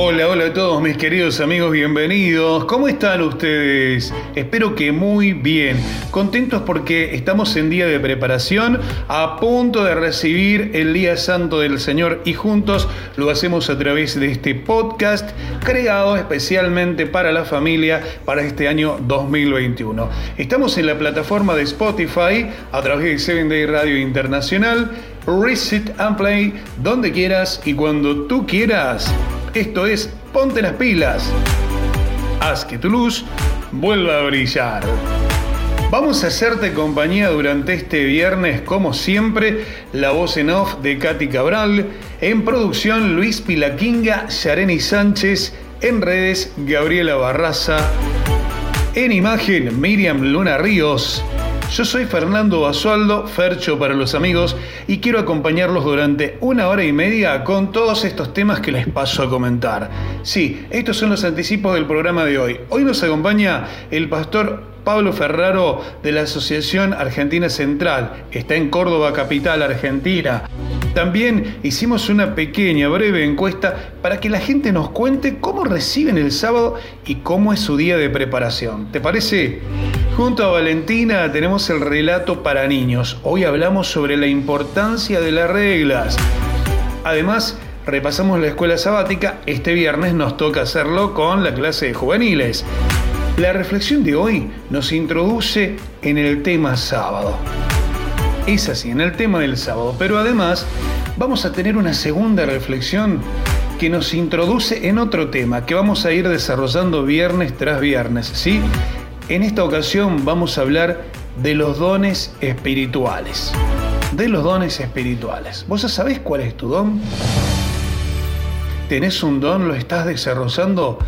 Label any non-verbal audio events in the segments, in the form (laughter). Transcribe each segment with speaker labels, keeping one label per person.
Speaker 1: Hola, hola a todos mis queridos amigos, bienvenidos. ¿Cómo están ustedes? Espero que muy bien. Contentos porque estamos en día de preparación, a punto de recibir el Día Santo del Señor y juntos lo hacemos a través de este podcast creado especialmente para la familia para este año 2021. Estamos en la plataforma de Spotify a través de Seven Day Radio Internacional. Reset and Play donde quieras y cuando tú quieras. Esto es Ponte las pilas. Haz que tu luz vuelva a brillar. Vamos a hacerte compañía durante este viernes, como siempre, la voz en off de Katy Cabral, en producción Luis Pilaquinga, Yareni Sánchez, en redes Gabriela Barraza, en imagen Miriam Luna Ríos, yo soy Fernando Basualdo, Fercho para los amigos, y quiero acompañarlos durante una hora y media con todos estos temas que les paso a comentar. Sí, estos son los anticipos del programa de hoy. Hoy nos acompaña el pastor Pablo Ferraro de la Asociación Argentina Central. Está en Córdoba, capital argentina. También hicimos una pequeña, breve encuesta para que la gente nos cuente cómo reciben el sábado y cómo es su día de preparación. ¿Te parece? Junto a Valentina tenemos el relato para niños. Hoy hablamos sobre la importancia de las reglas. Además, repasamos la escuela sabática. Este viernes nos toca hacerlo con la clase de juveniles. La reflexión de hoy nos introduce en el tema sábado. Es así, en el tema del sábado. Pero además vamos a tener una segunda reflexión que nos introduce en otro tema que vamos a ir desarrollando viernes tras viernes, ¿sí? En esta ocasión vamos a hablar de los dones espirituales. De los dones espirituales. ¿Vos ya sabés cuál es tu don? ¿Tenés un don? ¿Lo estás desarrollando?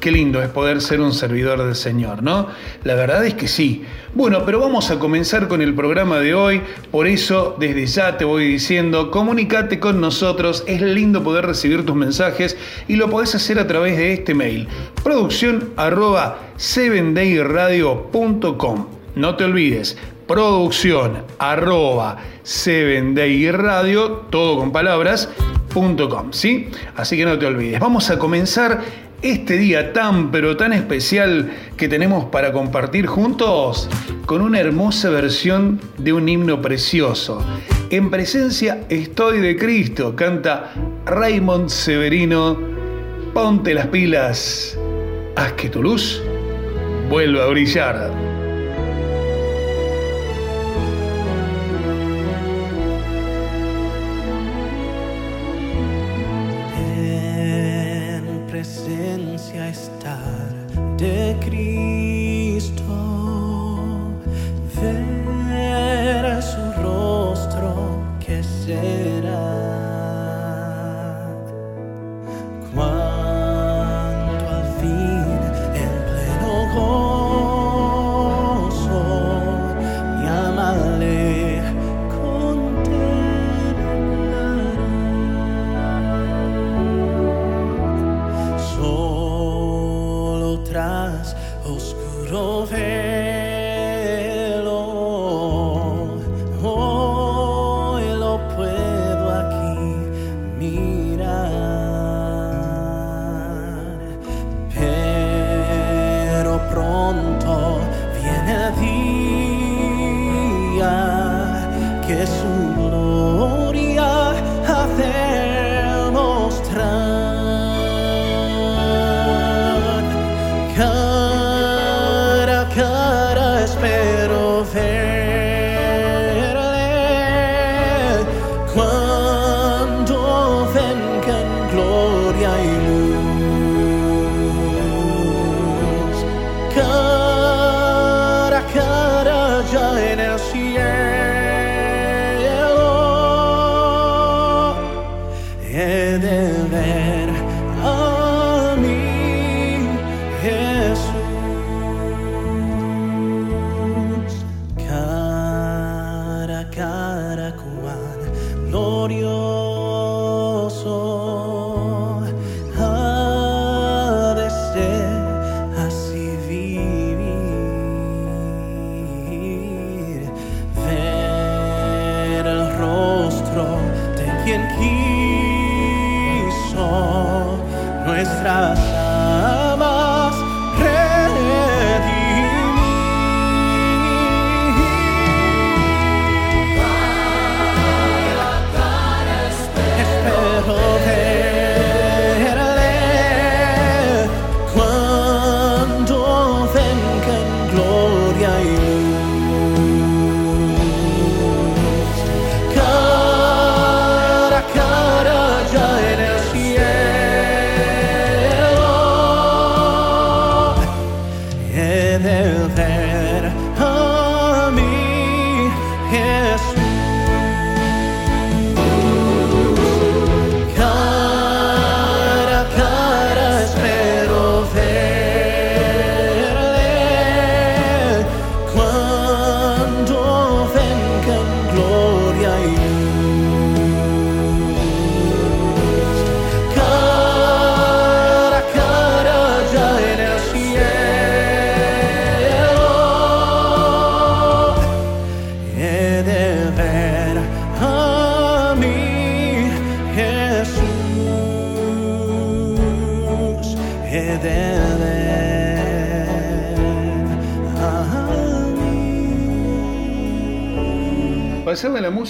Speaker 1: Qué lindo es poder ser un servidor del Señor, ¿no? La verdad es que sí. Bueno, pero vamos a comenzar con el programa de hoy. Por eso, desde ya te voy diciendo, comunícate con nosotros. Es lindo poder recibir tus mensajes y lo podés hacer a través de este mail. Producción arroba 7dayradio.com. No te olvides, producción arroba 7dayradio, todo con palabras, .com, ¿sí? Así que no te olvides. Vamos a comenzar este día tan pero tan especial que tenemos para compartir juntos con una hermosa versión de un himno precioso. En presencia estoy de Cristo, canta Raymond Severino. Ponte las pilas, haz que tu luz vuelva a brillar.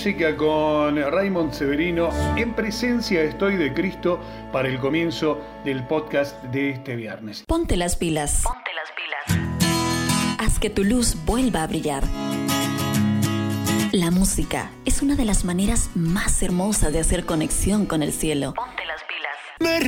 Speaker 1: Música con Raymond Severino. En presencia estoy de Cristo para el comienzo del podcast de este viernes.
Speaker 2: Ponte las pilas. Ponte las pilas. Haz que tu luz vuelva a brillar. La música es una de las maneras más hermosas de hacer conexión con el cielo. Ponte las pilas. Me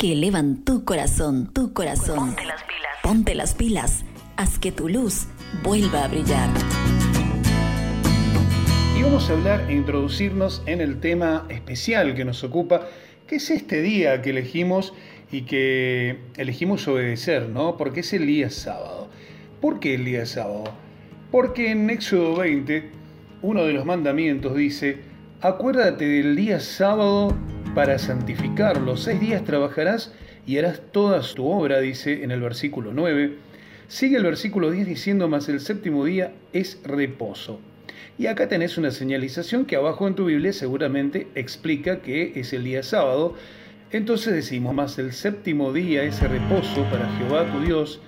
Speaker 2: que elevan tu corazón, tu corazón. Ponte las pilas. Ponte las pilas. Haz que tu luz vuelva a brillar.
Speaker 1: Y vamos a hablar e introducirnos en el tema especial que nos ocupa, que es este día que elegimos y que elegimos obedecer, ¿no? Porque es el día sábado. ¿Por qué el día sábado? Porque en Éxodo 20, uno de los mandamientos dice, acuérdate del día sábado para santificarlo. Seis días trabajarás y harás toda tu obra, dice en el versículo 9. Sigue el versículo 10 diciendo, más el séptimo día es reposo. Y acá tenés una señalización que abajo en tu Biblia seguramente explica que es el día sábado. Entonces decimos, más el séptimo día es reposo para Jehová tu Dios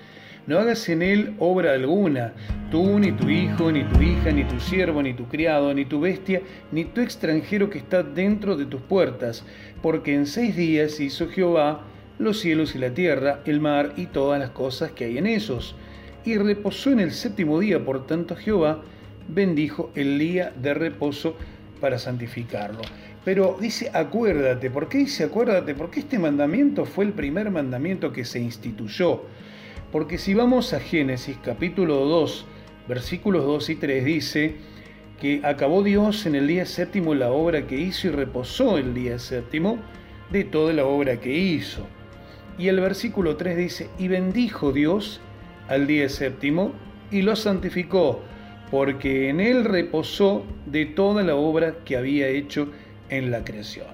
Speaker 1: no hagas en él obra alguna, tú, ni tu hijo, ni tu hija, ni tu siervo, ni tu criado, ni tu bestia, ni tu extranjero que está dentro de tus puertas, porque en seis días hizo Jehová los cielos y la tierra, el mar y todas las cosas que hay en esos. Y reposó en el séptimo día, por tanto Jehová bendijo el día de reposo para santificarlo. Pero dice acuérdate, ¿por qué dice acuérdate? Porque este mandamiento fue el primer mandamiento que se instituyó. Porque si vamos a Génesis capítulo 2, versículos 2 y 3, dice que acabó Dios en el día séptimo la obra que hizo y reposó el día séptimo de toda la obra que hizo. Y el versículo 3 dice, y bendijo Dios al día séptimo y lo santificó, porque en él reposó de toda la obra que había hecho en la creación.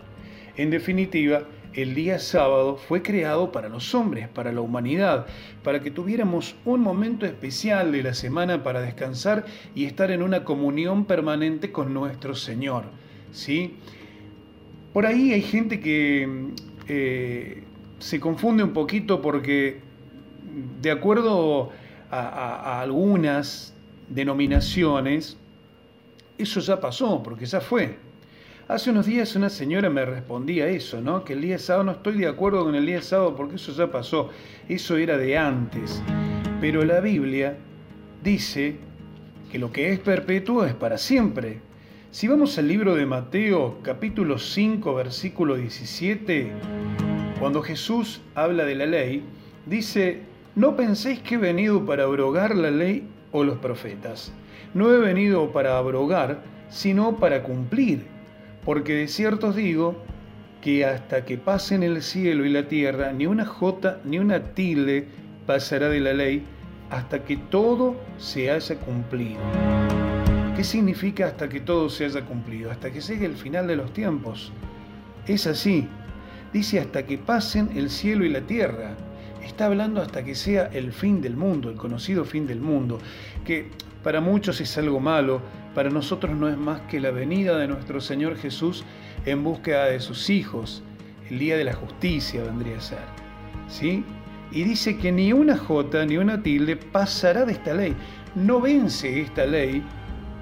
Speaker 1: En definitiva, el día sábado fue creado para los hombres, para la humanidad, para que tuviéramos un momento especial de la semana para descansar y estar en una comunión permanente con nuestro Señor. ¿sí? Por ahí hay gente que eh, se confunde un poquito porque de acuerdo a algunas denominaciones, eso ya pasó, porque ya fue. Hace unos días una señora me respondía eso, ¿no? Que el día sábado no estoy de acuerdo con el día sábado porque eso ya pasó, eso era de antes. Pero la Biblia dice que lo que es perpetuo es para siempre. Si vamos al libro de Mateo, capítulo 5, versículo 17, cuando Jesús habla de la ley, dice, no penséis que he venido para abrogar la ley o los profetas. No he venido para abrogar, sino para cumplir. Porque de cierto os digo que hasta que pasen el cielo y la tierra, ni una jota ni una tilde pasará de la ley hasta que todo se haya cumplido. ¿Qué significa hasta que todo se haya cumplido? Hasta que llegue el final de los tiempos. Es así. Dice hasta que pasen el cielo y la tierra. Está hablando hasta que sea el fin del mundo, el conocido fin del mundo, que para muchos es algo malo, para nosotros no es más que la venida de nuestro Señor Jesús en búsqueda de sus hijos. El día de la justicia vendría a ser. ¿Sí? Y dice que ni una jota ni una tilde pasará de esta ley. No vence esta ley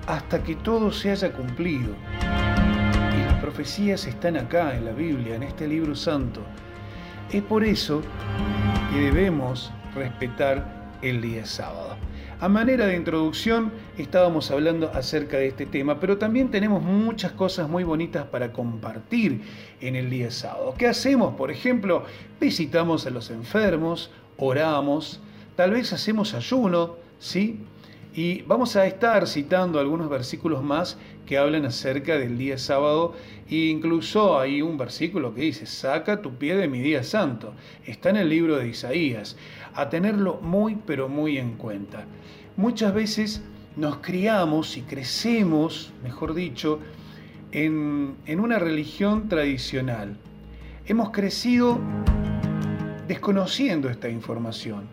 Speaker 1: hasta que todo se haya cumplido. Y las profecías están acá en la Biblia, en este libro santo. Es por eso que debemos respetar el día sábado. A manera de introducción estábamos hablando acerca de este tema, pero también tenemos muchas cosas muy bonitas para compartir en el día sábado. ¿Qué hacemos? Por ejemplo, visitamos a los enfermos, oramos, tal vez hacemos ayuno, ¿sí? Y vamos a estar citando algunos versículos más que hablan acerca del día sábado e incluso hay un versículo que dice, saca tu pie de mi día santo. Está en el libro de Isaías. A tenerlo muy pero muy en cuenta. Muchas veces nos criamos y crecemos, mejor dicho, en, en una religión tradicional. Hemos crecido desconociendo esta información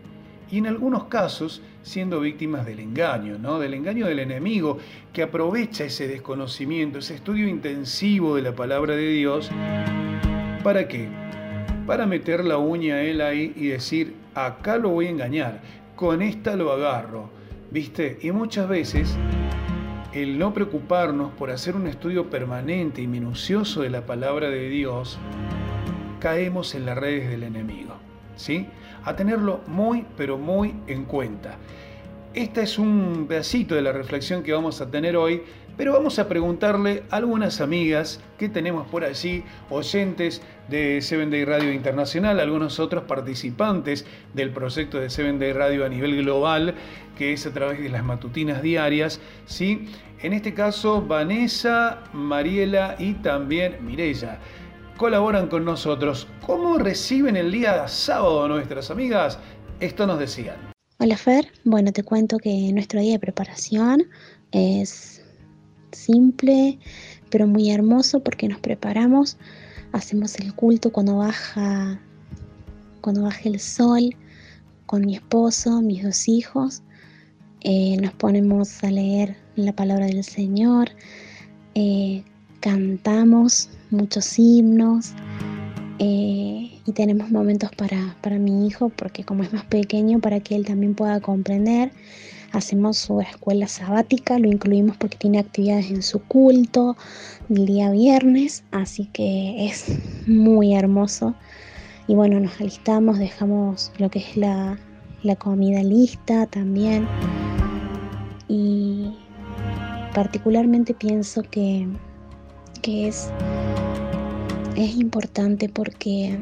Speaker 1: y en algunos casos siendo víctimas del engaño, ¿no? del engaño del enemigo que aprovecha ese desconocimiento, ese estudio intensivo de la palabra de Dios. ¿Para qué? Para meter la uña a él ahí y decir, acá lo voy a engañar, con esta lo agarro, ¿viste? Y muchas veces el no preocuparnos por hacer un estudio permanente y minucioso de la palabra de Dios, caemos en las redes del enemigo, ¿sí? A tenerlo muy, pero muy en cuenta. Este es un pedacito de la reflexión que vamos a tener hoy, pero vamos a preguntarle a algunas amigas que tenemos por allí, oyentes de Seven Day Radio Internacional, algunos otros participantes del proyecto de Seven Day Radio a nivel global, que es a través de las matutinas diarias, ¿sí? En este caso, Vanessa, Mariela y también Mirella colaboran con nosotros. ¿Cómo reciben el día sábado nuestras amigas? Esto nos decían.
Speaker 3: Hola Fer, bueno te cuento que nuestro día de preparación es simple pero muy hermoso porque nos preparamos, hacemos el culto cuando baja cuando baja el sol con mi esposo, mis dos hijos, eh, nos ponemos a leer la palabra del Señor, eh, cantamos muchos himnos eh, y tenemos momentos para, para mi hijo, porque como es más pequeño, para que él también pueda comprender. Hacemos su escuela sabática, lo incluimos porque tiene actividades en su culto el día viernes, así que es muy hermoso. Y bueno, nos alistamos, dejamos lo que es la, la comida lista también. Y particularmente pienso que, que es es importante porque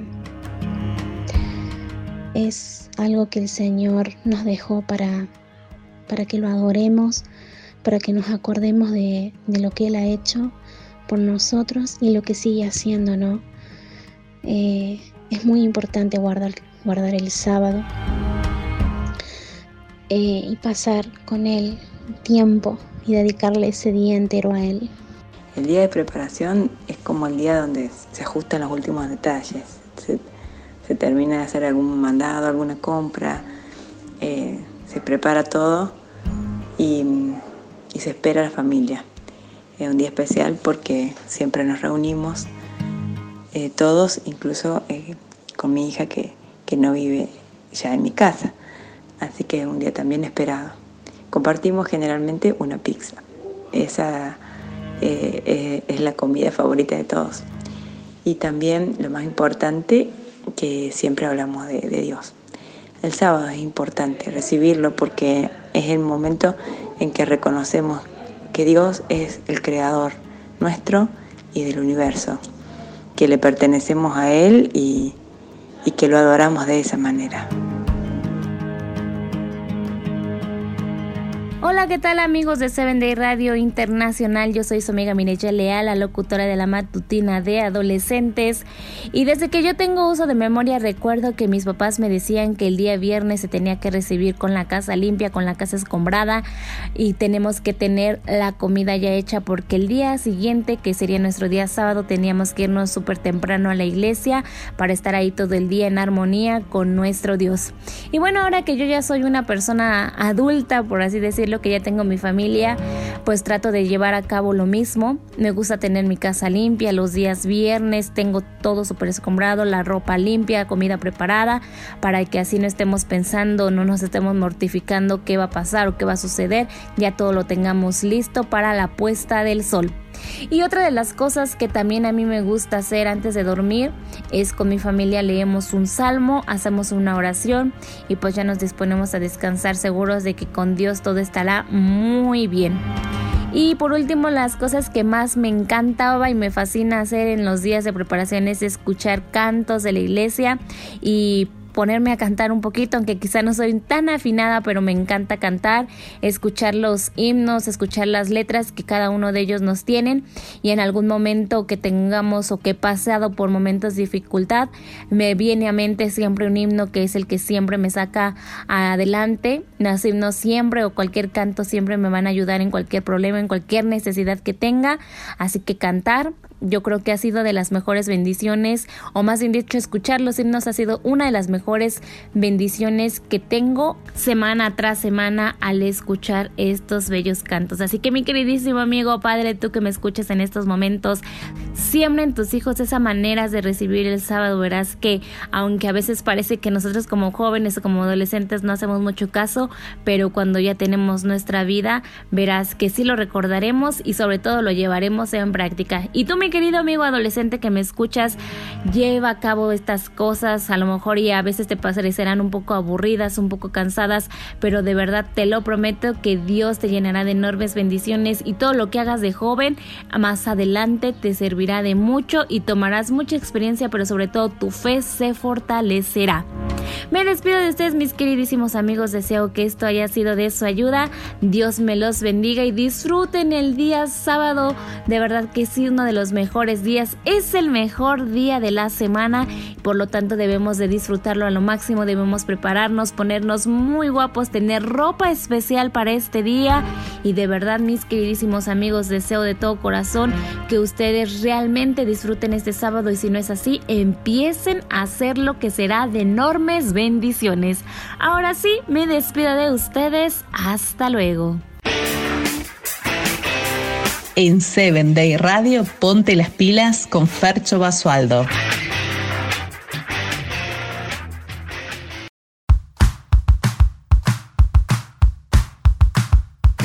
Speaker 3: es algo que el Señor nos dejó para, para que lo adoremos, para que nos acordemos de, lo que Él ha hecho por nosotros y lo que sigue haciendo, ¿no? Eh, es muy importante guardar, guardar el sábado eh, y pasar con Él tiempo y dedicarle ese día entero a Él.
Speaker 4: El día de preparación es como el día donde se ajustan los últimos detalles. Se, termina de hacer algún mandado, alguna compra, eh, se prepara todo y, se espera a la familia. Es un día especial porque siempre nos reunimos eh, todos, incluso eh, con mi hija que, que no vive ya en mi casa. Así que es un día también esperado. Compartimos generalmente una pizza. Esa eh, eh, es la comida favorita de todos. Y también lo más importante, que siempre hablamos de, Dios. El sábado es importante recibirlo porque es el momento en que reconocemos que Dios es el creador nuestro y del universo, que le pertenecemos a Él y, y que lo adoramos de esa manera.
Speaker 5: Hola, ¿qué tal amigos de Seven Day Radio Internacional? Yo soy su amiga Mireya Leal, la locutora de la matutina de adolescentes. Y desde que yo tengo uso de memoria recuerdo que mis papás me decían que el día viernes se tenía que recibir con la casa limpia, con la casa escombrada y tenemos que tener la comida ya hecha porque el día siguiente, que sería nuestro día sábado, teníamos que irnos súper temprano a la iglesia para estar ahí todo el día en armonía con nuestro Dios. Y bueno, ahora que yo ya soy una persona adulta, por así decirlo, lo que ya tengo mi familia, pues trato de llevar a cabo lo mismo. Me gusta tener mi casa limpia los días viernes, tengo todo súper escombrado, la ropa limpia, comida preparada, para que así no estemos pensando, no nos estemos mortificando qué va a pasar o qué va a suceder, ya todo lo tengamos listo para la puesta del sol. Y otra de las cosas que también a mí me gusta hacer antes de dormir es con mi familia leemos un salmo, hacemos una oración y pues ya nos disponemos a descansar seguros de que con Dios todo estará muy bien. Y por último, las cosas que más me encantaba y me fascina hacer en los días de preparación es escuchar cantos de la iglesia y ponerme a cantar un poquito, aunque quizá no soy tan afinada, pero me encanta cantar, escuchar los himnos, escuchar las letras que cada uno de ellos nos tienen y en algún momento que tengamos o que he pasado por momentos de dificultad, me viene a mente siempre un himno que es el que siempre me saca adelante. Los himnos siempre o cualquier canto siempre me van a ayudar en cualquier problema, en cualquier necesidad que tenga, así que cantar yo creo que ha sido de las mejores bendiciones, o más bien dicho, escuchar los himnos ha sido una de las mejores bendiciones que tengo semana tras semana al escuchar estos bellos cantos. Así que mi queridísimo amigo, padre, tú que me escuchas en estos momentos, siempre en tus hijos esa manera de recibir el sábado. Verás que aunque a veces parece que nosotros como jóvenes o como adolescentes no hacemos mucho caso, pero cuando ya tenemos nuestra vida, verás que sí lo recordaremos y sobre todo lo llevaremos en práctica. Y tú, mi querido amigo adolescente que me escuchas, lleva a cabo estas cosas, a lo mejor y a veces te parecerán un poco aburridas, un poco cansadas, pero de verdad te lo prometo que Dios te llenará de enormes bendiciones y todo lo que hagas de joven más adelante te servirá de mucho y tomarás mucha experiencia, pero sobre todo tu fe se fortalecerá. Me despido de ustedes, mis queridísimos amigos. Deseo que esto haya sido de su ayuda. Dios me los bendiga y disfruten el día sábado. De verdad que sí, uno de los mejores días. Es el mejor día de la semana. Por lo tanto, debemos de disfrutarlo a lo máximo. Debemos prepararnos, ponernos muy guapos, tener ropa especial para este día. Y de verdad, mis queridísimos amigos, deseo de todo corazón que ustedes realmente disfruten este sábado. Y si no es así, empiecen a hacer lo que será de enorme bendiciones. Ahora sí, me despido de ustedes. Hasta luego.
Speaker 2: En Seven Day Radio, ponte las pilas con Fercho Basualdo.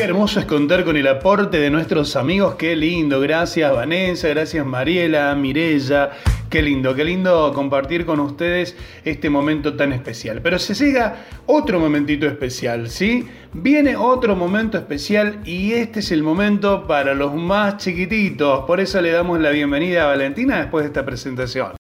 Speaker 1: Hermoso es contar con el aporte de nuestros amigos, qué lindo. Gracias Vanessa, gracias Mariela, Mirella. Qué lindo, qué lindo compartir con ustedes este momento tan especial. Pero se llega otro momentito especial, ¿sí? Viene otro momento especial y este es el momento para los más chiquititos. Por eso le damos la bienvenida a Valentina después de esta presentación.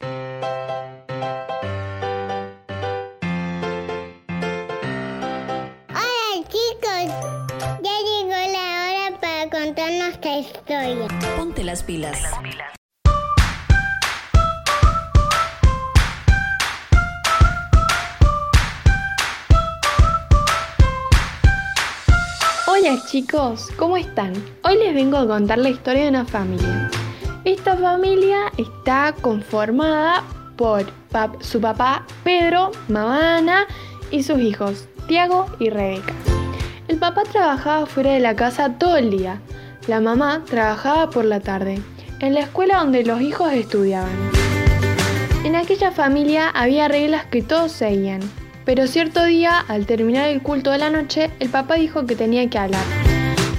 Speaker 6: Ponte las pilas.
Speaker 7: Hola chicos, ¿cómo están? Hoy les vengo a contar la historia de una familia. Esta familia está conformada por su papá Pedro, mamá Ana y sus hijos Tiago y Rebeca. El papá trabajaba fuera de la casa todo el día, la mamá trabajaba por la tarde, en la escuela donde los hijos estudiaban. En aquella familia había reglas que todos seguían, pero cierto día, al terminar el culto de la noche, el papá dijo que tenía que hablar.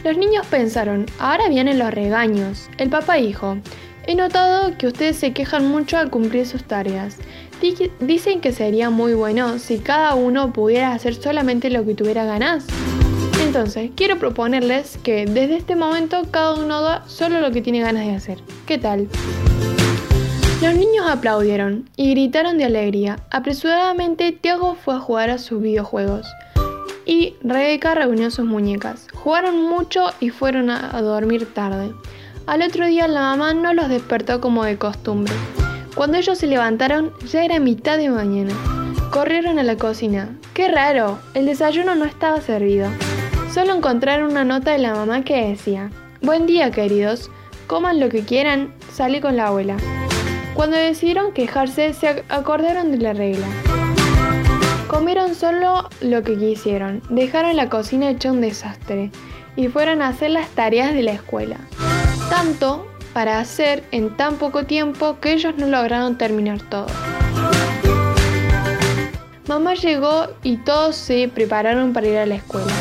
Speaker 7: Los niños pensaron, ahora vienen los regaños. El papá dijo, he notado que ustedes se quejan mucho al cumplir sus tareas. Dicen que sería muy bueno si cada uno pudiera hacer solamente lo que tuviera ganas Entonces, quiero proponerles que desde este momento cada uno da solo lo que tiene ganas de hacer. ¿Qué tal? Los niños aplaudieron y gritaron de alegría. Apresuradamente, Tiago fue a jugar a sus videojuegos y Rebeca reunió sus muñecas. Jugaron mucho y fueron a dormir tarde. Al otro día la mamá no los despertó como de costumbre. Cuando ellos se levantaron ya era mitad de mañana. Corrieron a la cocina. ¡Qué raro! El desayuno no estaba servido. Solo encontraron una nota de la mamá que decía, Buen día queridos, coman lo que quieran, salí con la abuela. Cuando decidieron quejarse, se acordaron de la regla. Comieron solo lo que quisieron, dejaron la cocina hecha un desastre y fueron a hacer las tareas de la escuela. Tanto para hacer en tan poco tiempo que ellos no lograron terminar todo. Mamá llegó y todos se prepararon para ir a la escuela.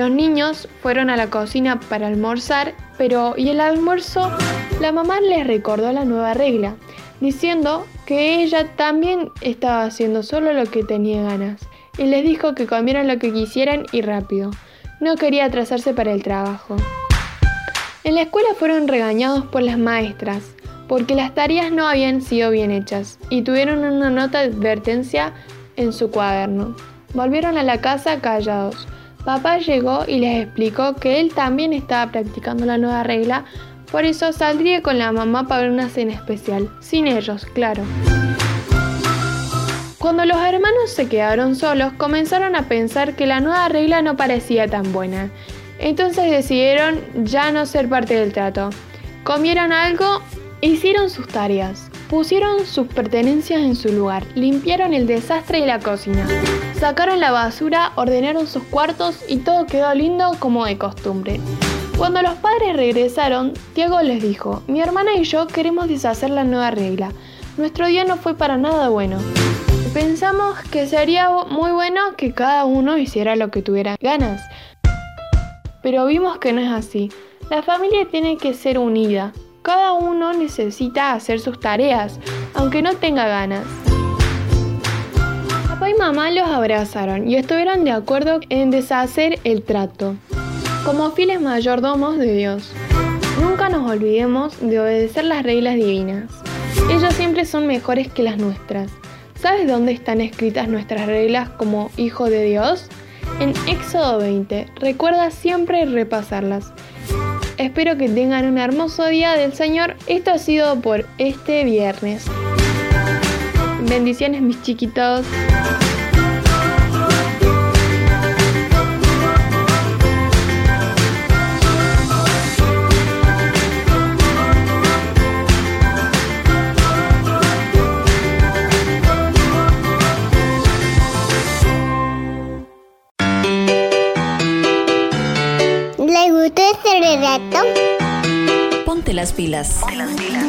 Speaker 7: Los niños fueron a la cocina para almorzar, pero ¿y el almuerzo? La mamá les recordó la nueva regla diciendo que ella también estaba haciendo solo lo que tenía ganas y les dijo que comieran lo que quisieran y rápido. No quería atrasarse para el trabajo. En la escuela fueron regañados por las maestras porque las tareas no habían sido bien hechas y tuvieron una nota de advertencia en su cuaderno. Volvieron a la casa callados. Papá llegó y les explicó que él también estaba practicando la nueva regla por eso saldría con la mamá para una cena especial, sin ellos, claro. Cuando los hermanos se quedaron solos, comenzaron a pensar que la nueva regla no parecía tan buena. Entonces decidieron ya no ser parte del trato. Comieron algo, hicieron sus tareas, pusieron sus pertenencias en su lugar, limpiaron el desastre de la cocina, sacaron la basura, ordenaron sus cuartos y todo quedó lindo como de costumbre. Cuando los padres regresaron, Tiago les dijo, mi hermana y yo queremos deshacer la nueva regla. Nuestro día no fue para nada bueno. Pensamos que sería muy bueno que cada uno hiciera lo que tuviera ganas. Pero vimos que no es así. La familia tiene que ser unida. Cada uno necesita hacer sus tareas, aunque no tenga ganas. Papá y mamá los abrazaron y estuvieron de acuerdo en deshacer el trato como fieles mayordomos de Dios. Nunca nos olvidemos de obedecer las reglas divinas. Ellas siempre son mejores que las nuestras. ¿Sabes dónde están escritas nuestras reglas como hijo de Dios? En Éxodo 20. Recuerda siempre repasarlas. Espero que tengan un hermoso día del Señor. Esto ha sido por este viernes. Bendiciones mis chiquitos.
Speaker 6: Ponte las pilas. Ponte las pilas.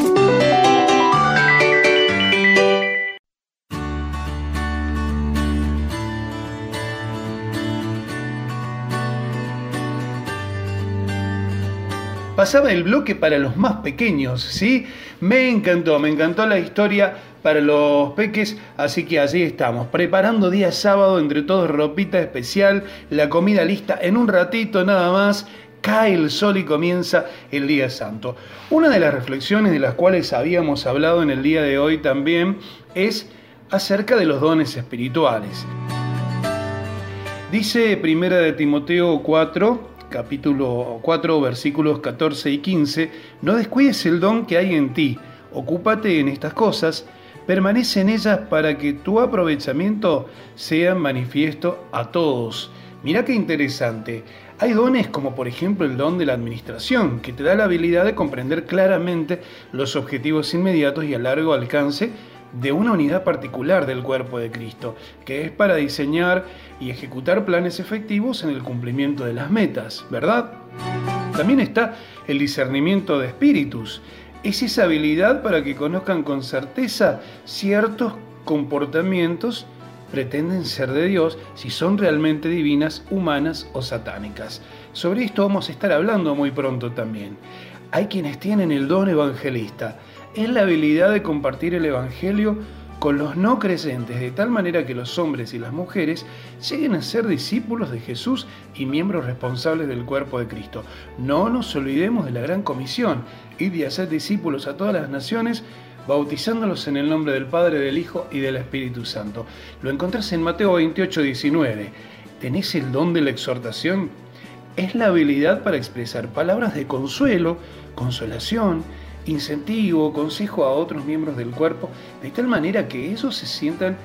Speaker 1: Pasaba el bloque para los más pequeños, ¿sí? Me encantó, me encantó la historia para los peques, así que así estamos, preparando día sábado entre todos ropita especial, la comida lista en un ratito nada más cae el sol y comienza el día santo. Una de las reflexiones de las cuales habíamos hablado en el día de hoy también es acerca de los dones espirituales. Dice Primera de Timoteo 4, capítulo 4, versículos 14 y 15, no descuides el don que hay en ti, ocúpate en estas cosas, permanece en ellas para que tu aprovechamiento sea manifiesto a todos. Mira qué interesante. Hay dones como por ejemplo el don de la administración, que te da la habilidad de comprender claramente los objetivos inmediatos y a largo alcance de una unidad particular del cuerpo de Cristo, que es para diseñar y ejecutar planes efectivos en el cumplimiento de las metas, ¿verdad? También está el discernimiento de espíritus. Es esa habilidad para que conozcan con certeza ciertos comportamientos pretenden ser de Dios si son realmente divinas, humanas o satánicas. Sobre esto vamos a estar hablando muy pronto también. Hay quienes tienen el don evangelista. Es la habilidad de compartir el Evangelio con los no creyentes, de tal manera que los hombres y las mujeres lleguen a ser discípulos de Jesús y miembros responsables del cuerpo de Cristo. No nos olvidemos de la gran comisión, y de hacer discípulos a todas las naciones, bautizándolos en el nombre del Padre, del Hijo y del Espíritu Santo. Lo encontrás en Mateo 28, 19. ¿Tenés el don de la exhortación? Es la habilidad para expresar palabras de consuelo, consolación, incentivo, consejo a otros miembros del cuerpo, de tal manera que ellos se sientan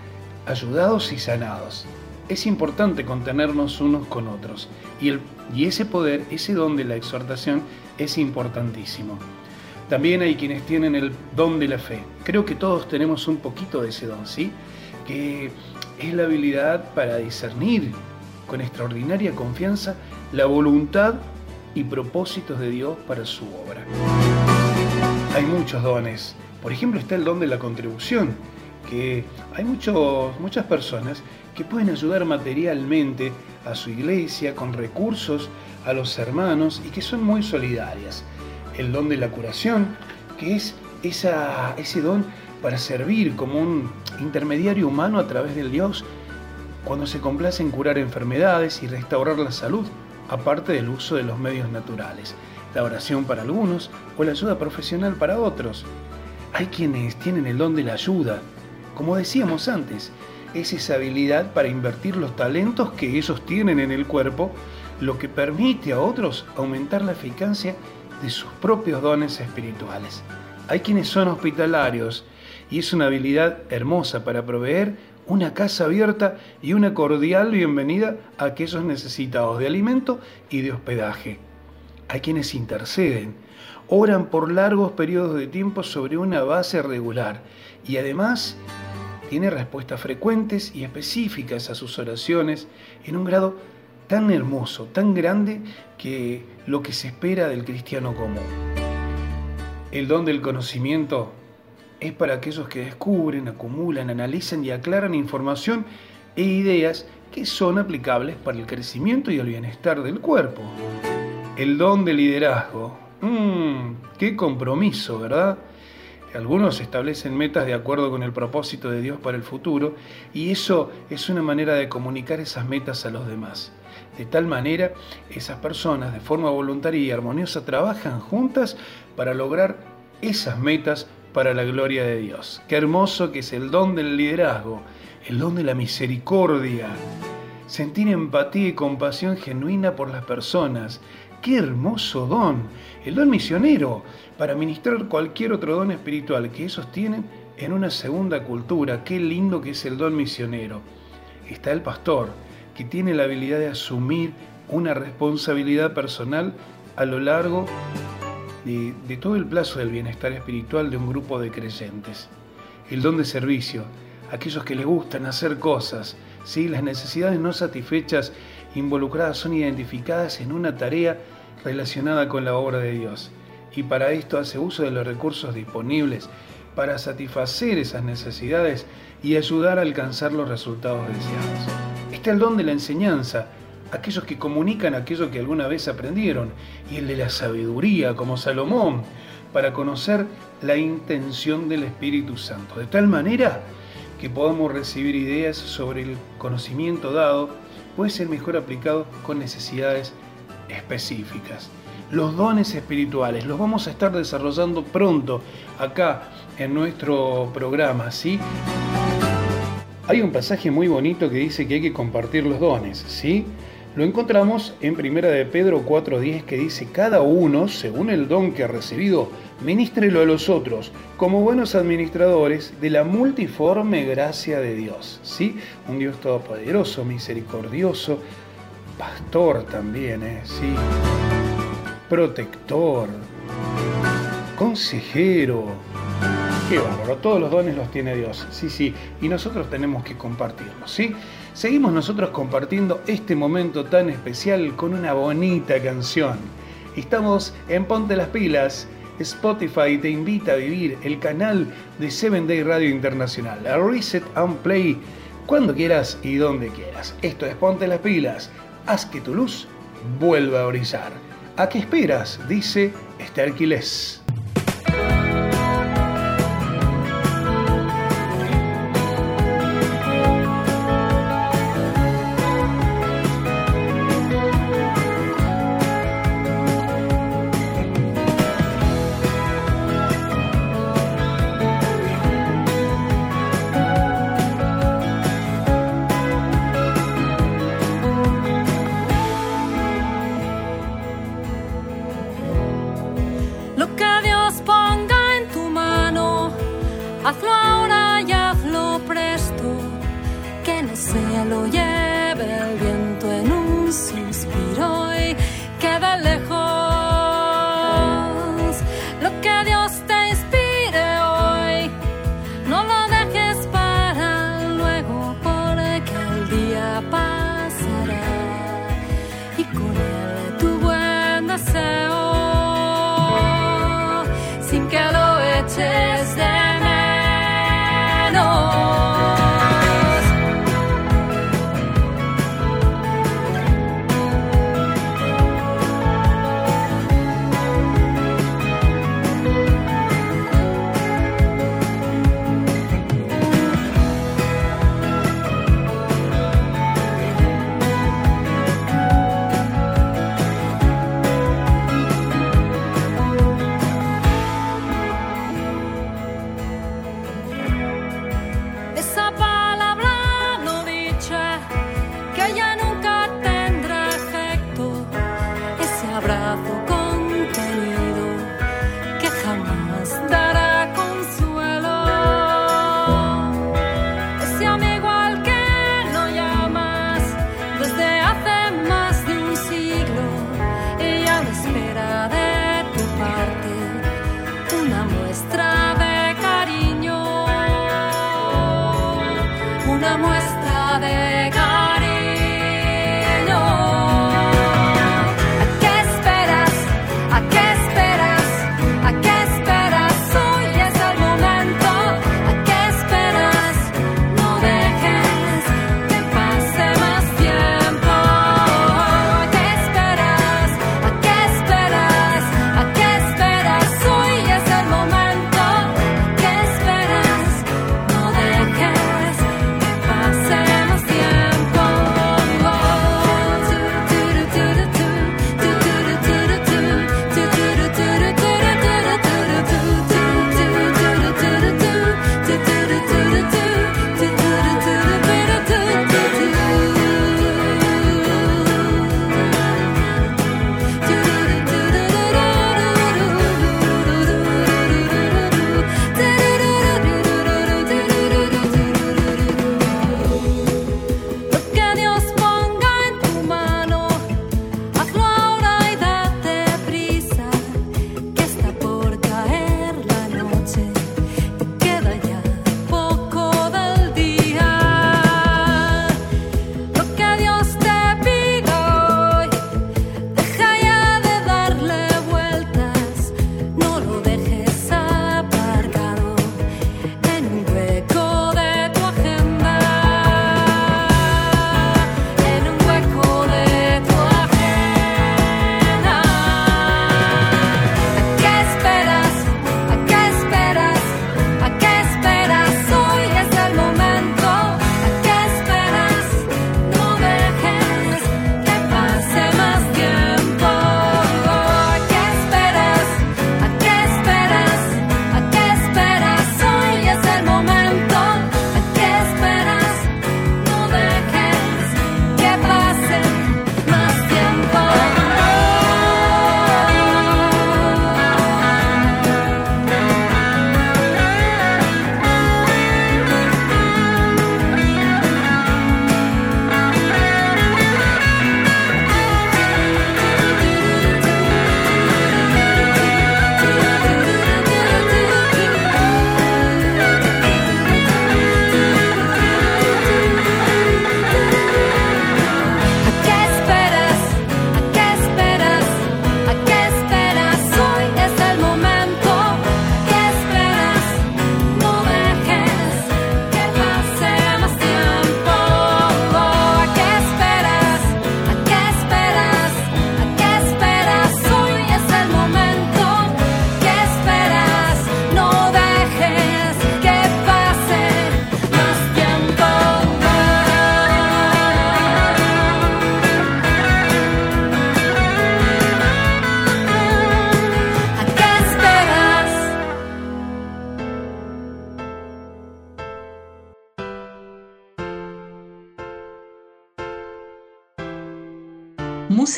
Speaker 1: ayudados y sanados. Es importante contenernos unos con otros y, y ese poder, ese don de la exhortación es importantísimo. También hay quienes tienen el don de la fe. Creo que todos tenemos un poquito de ese don, ¿sí? Que es la habilidad para discernir con extraordinaria confianza la voluntad y propósitos de Dios para su obra. Hay muchos dones. Por ejemplo, está el don de la contribución, que hay muchas personas que pueden ayudar materialmente a su iglesia con recursos, a los hermanos y que son muy solidarias. El don de la curación, que es ese don para servir como un intermediario humano a través del Dios cuando se complace en curar enfermedades y restaurar la salud, aparte del uso de los medios naturales la oración para algunos o la ayuda profesional para otros. Hay quienes tienen el don de la ayuda. Como decíamos antes, es esa habilidad para invertir los talentos que ellos tienen en el cuerpo, lo que permite a otros aumentar la eficacia de sus propios dones espirituales. Hay quienes son hospitalarios y es una habilidad hermosa para proveer una casa abierta y una cordial bienvenida a aquellos necesitados de alimento y de hospedaje. Hay quienes interceden, oran por largos periodos de tiempo sobre una base regular y además tiene respuestas frecuentes y específicas a sus oraciones en un grado tan hermoso, tan grande que lo que se espera del cristiano común. El don del conocimiento es para aquellos que descubren, acumulan, analizan y aclaran información e ideas que son aplicables para el crecimiento y el bienestar del cuerpo. El don de liderazgo. Mmm, qué compromiso, ¿verdad? Algunos establecen metas de acuerdo con el propósito de Dios para el futuro y eso es una manera de comunicar esas metas a los demás. De tal manera, esas personas de forma voluntaria y armoniosa trabajan juntas para lograr esas metas para la gloria de Dios. Qué hermoso que es el don del liderazgo, el don de la misericordia. Sentir empatía y compasión genuina por las personas, qué hermoso don, el don misionero, para ministrar cualquier otro don espiritual que ellos tienen en una segunda cultura. Qué lindo que es el don misionero. Está el pastor, que tiene la habilidad de asumir una responsabilidad personal a lo largo de, todo el plazo del bienestar espiritual de un grupo de creyentes. El don de servicio, aquellos que les gustan hacer cosas, ¿sí? las necesidades no satisfechas involucradas son identificadas en una tarea relacionada con la obra de Dios. Y para esto hace uso de los recursos disponibles para satisfacer esas necesidades y ayudar a alcanzar los resultados deseados. Está el don de la enseñanza, aquellos que comunican aquello que alguna vez aprendieron, y el de la sabiduría, como Salomón, para conocer la intención del Espíritu Santo, de tal manera que podamos recibir ideas sobre el conocimiento dado, puede ser mejor aplicado con necesidades específicas. Los dones espirituales los vamos a estar desarrollando pronto acá en nuestro programa, ¿sí? Hay un pasaje muy bonito que dice que hay que compartir los dones, ¿sí? Lo encontramos en Primera de Pedro 4:10 que dice, cada uno, según el don que ha recibido, ministrelo a los otros, como buenos administradores de la multiforme gracia de Dios, ¿sí? Un Dios todopoderoso, misericordioso, pastor también, ¿eh? Sí. Protector, consejero. Qué bárbaro, todos los dones los tiene Dios, sí, sí, y nosotros tenemos que compartirlos, ¿sí? Seguimos nosotros compartiendo este momento tan especial con una bonita canción. Estamos en Ponte las Pilas, Spotify te invita a vivir el canal de Seven Day Radio Internacional, a Reset and Play, cuando quieras y donde quieras. Esto es Ponte las Pilas, haz que tu luz vuelva a brillar. ¿A qué esperas? Dice Esther Quiles.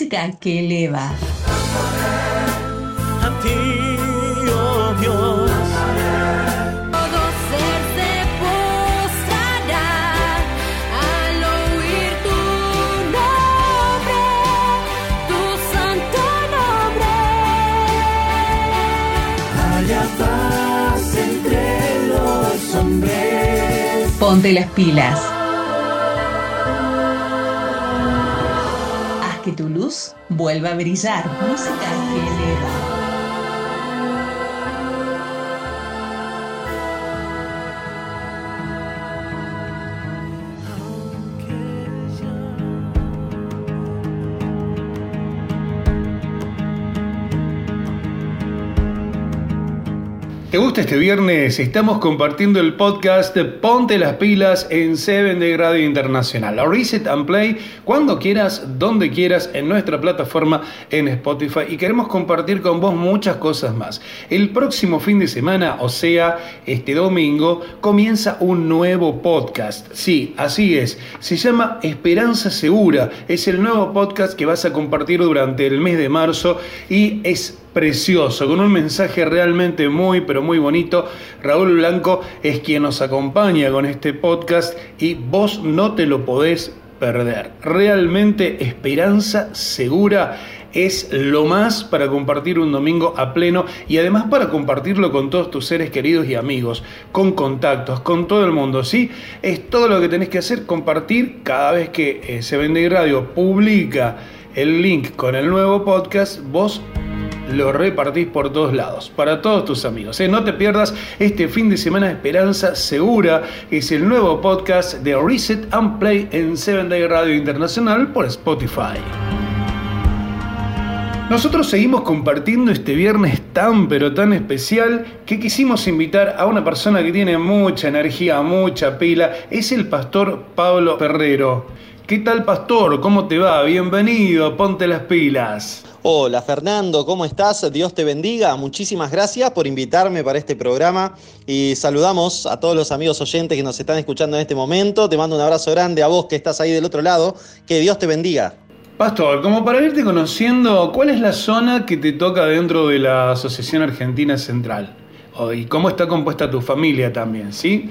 Speaker 8: música que eleva. A ti, oh Dios. Todo ser se postrará al oír tu nombre, tu santo nombre.
Speaker 9: Haya paz entre los hombres.
Speaker 2: Ponte las pilas. Haz que tu no. Luz vuelva a brillar. Música que.
Speaker 1: ¿Te este viernes? Estamos compartiendo el podcast Ponte las pilas en Seven de Radio Internacional. Reset and Play cuando quieras, donde quieras, en nuestra plataforma en Spotify. Y queremos compartir con vos muchas cosas más. El próximo fin de semana, o sea, este domingo, comienza un nuevo podcast. Sí, así es. Se llama Esperanza Segura. Es el nuevo podcast que vas a compartir durante el mes de marzo y es precioso, con un mensaje realmente muy, pero muy bonito. Raúl Blanco es quien nos acompaña con este podcast y vos no te lo podés perder. Realmente esperanza segura es lo más para compartir un domingo a pleno y además para compartirlo con todos tus seres queridos y amigos, con contactos, con todo el mundo. Sí, es todo lo que tenés que hacer, compartir cada vez que eh, se vende radio publica el link con el nuevo podcast, vos lo repartís por todos lados, para todos tus amigos. ¿eh? No te pierdas este fin de semana Esperanza Segura, es el nuevo podcast de Reset and Play en 7 Day Radio Internacional por Spotify. Nosotros seguimos compartiendo este viernes tan pero tan especial que quisimos invitar a una persona que tiene mucha energía, mucha pila, es el pastor Pablo Ferrero. ¿Qué tal pastor? ¿Cómo te va? Bienvenido, ponte las pilas.
Speaker 10: Hola Fernando, ¿cómo estás? Dios te bendiga. Muchísimas gracias por invitarme para este programa y saludamos a todos los amigos oyentes que nos están escuchando en este momento. Te mando un abrazo grande a vos que estás ahí del otro lado. Que Dios te bendiga.
Speaker 1: Pastor, como para irte conociendo, ¿cuál es la zona que te toca dentro de la Asociación Argentina Central? ¿Y cómo está compuesta tu familia también, sí?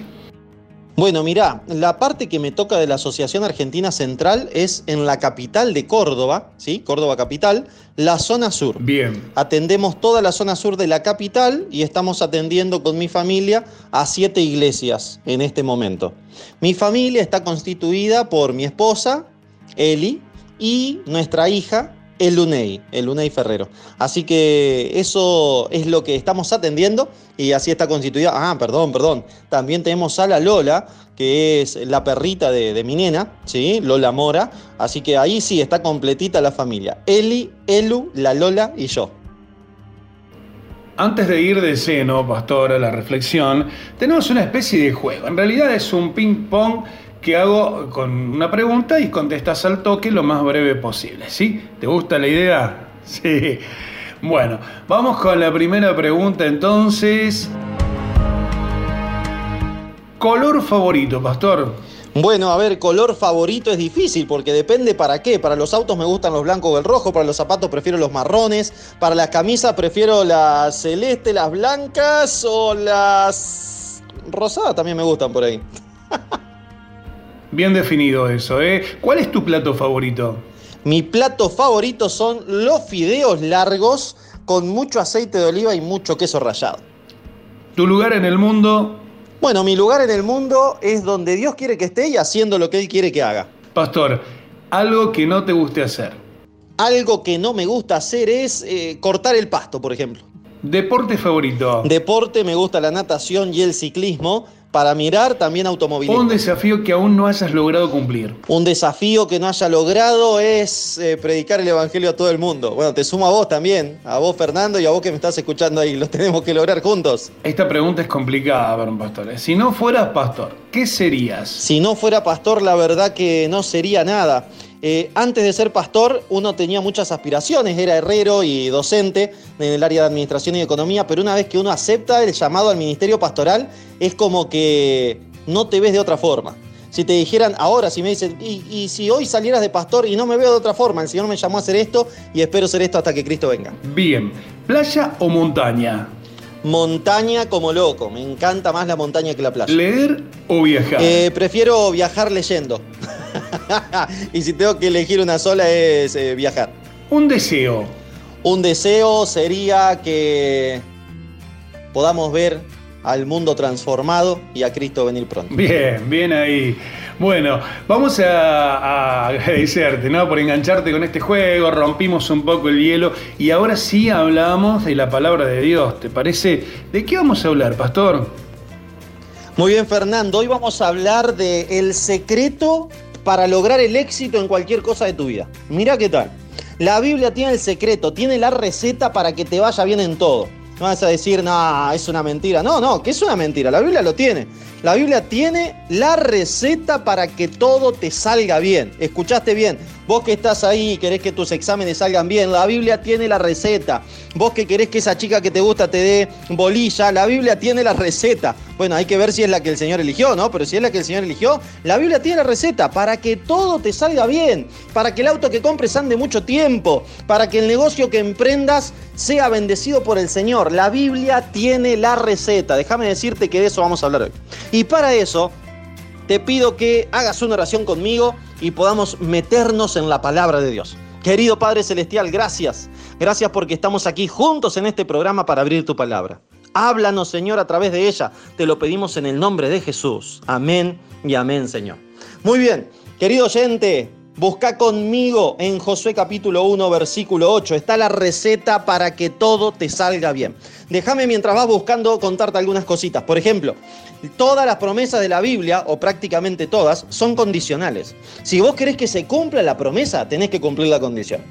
Speaker 10: Bueno, mirá, la parte que me toca de la Asociación Argentina Central es en la capital de Córdoba, ¿sí? Córdoba capital, la zona sur.
Speaker 1: Bien.
Speaker 10: Atendemos toda la zona sur de la capital y estamos atendiendo con mi familia a siete iglesias en este momento. Mi familia está constituida por mi esposa, Eli, y nuestra hija, Elunei, Elunei Ferrero. Así que eso es lo que estamos atendiendo y así está constituida. Ah, perdón, perdón. También tenemos a la Lola, que es la perrita de, de mi nena, ¿sí? Lola Mora. Así que ahí sí está completita la familia. Eli, Elu, la Lola y yo.
Speaker 1: Antes de ir de lleno, pastor, a la reflexión, tenemos una especie de juego. En realidad es un ping-pong que hago con una pregunta y contestas al toque lo más breve posible. ¿Sí? ¿Te gusta la idea? (laughs) Sí. Bueno, vamos con la primera pregunta entonces. ¿Color favorito, pastor?
Speaker 10: Bueno, a ver, color favorito es difícil porque depende para qué. Para los autos me gustan los blancos o el rojo, para los zapatos prefiero los marrones, para las camisas prefiero las celeste, las blancas o las rosadas también me gustan por ahí. (laughs)
Speaker 1: Bien definido eso, ¿eh? ¿Cuál es tu plato favorito?
Speaker 10: Mi plato favorito son los fideos largos con mucho aceite de oliva y mucho queso rallado.
Speaker 1: ¿Tu lugar en el mundo?
Speaker 10: Bueno, mi lugar en el mundo es donde Dios quiere que esté y haciendo lo que Él quiere que haga.
Speaker 1: Pastor, algo que no te guste hacer.
Speaker 10: Algo que no me gusta hacer es eh, cortar el pasto, por ejemplo.
Speaker 1: ¿Deporte favorito?
Speaker 10: Deporte me gusta la natación y el ciclismo. Para mirar también automovilismo.
Speaker 1: Un desafío que aún no hayas logrado cumplir.
Speaker 10: Un desafío que no haya logrado es eh, predicar el evangelio a todo el mundo. Bueno, te sumo a vos también, a vos Fernando y a vos que me estás escuchando ahí. Los (laughs) tenemos que lograr juntos.
Speaker 1: Esta pregunta es complicada para un pastor. ¿eh? Si no fueras pastor, ¿qué serías?
Speaker 10: Si no fuera pastor, la verdad que no sería nada. Eh, antes de ser pastor, uno tenía muchas aspiraciones, era herrero y docente en el área de administración y economía, pero una vez que uno acepta el llamado al ministerio pastoral, es como que no te ves de otra forma. Si te dijeran ahora, si me dicen, y, y si hoy salieras de pastor y no me veo de otra forma, el Señor me llamó a hacer esto y espero ser esto hasta que Cristo venga.
Speaker 1: Bien, ¿playa o montaña?
Speaker 10: Montaña como loco, me encanta más la montaña que la playa.
Speaker 1: ¿Leer o viajar?
Speaker 10: Eh, prefiero viajar leyendo. (laughs) (laughs) y si tengo que elegir una sola es eh, viajar.
Speaker 1: Un deseo.
Speaker 10: Un deseo sería que podamos ver al mundo transformado y a Cristo venir pronto.
Speaker 1: Bien, bien ahí. Bueno, vamos a, a agradecerte, ¿no? Por engancharte con este juego, rompimos un poco el hielo y ahora sí hablamos de la palabra de Dios. ¿Te parece? ¿De qué vamos a hablar, pastor?
Speaker 10: Muy bien, Fernando. Hoy vamos a hablar de el secreto para lograr el éxito en cualquier cosa de tu vida. Mira qué tal. La Biblia tiene el secreto, tiene la receta para que te vaya bien en todo. No vas a decir, no, es una mentira. No, no, que es una mentira. La Biblia lo tiene. La Biblia tiene la receta para que todo te salga bien. Escuchaste bien. Vos que estás ahí y querés que tus exámenes salgan bien, la Biblia tiene la receta. Vos que querés que esa chica que te gusta te dé bolilla, la Biblia tiene la receta. Bueno, hay que ver si es la que el Señor eligió, ¿no? Pero si es la que el Señor eligió, la Biblia tiene la receta para que todo te salga bien, para que el auto que compres ande mucho tiempo, para que el negocio que emprendas sea bendecido por el Señor. La Biblia tiene la receta. Déjame decirte que de eso vamos a hablar hoy. Y para eso te pido que hagas una oración conmigo y podamos meternos en la palabra de Dios. Querido Padre Celestial, gracias. Gracias porque estamos aquí juntos en este programa para abrir tu palabra. Háblanos, Señor, a través de ella. Te lo pedimos en el nombre de Jesús. Amén y amén, Señor. Muy bien, querido oyente, busca conmigo en Josué capítulo 1, versículo 8. Está la receta para que todo te salga bien. Déjame mientras vas buscando contarte algunas cositas. Por ejemplo, todas las promesas de la Biblia, o prácticamente todas, son condicionales. Si vos querés que se cumpla la promesa, tenés que cumplir la condición.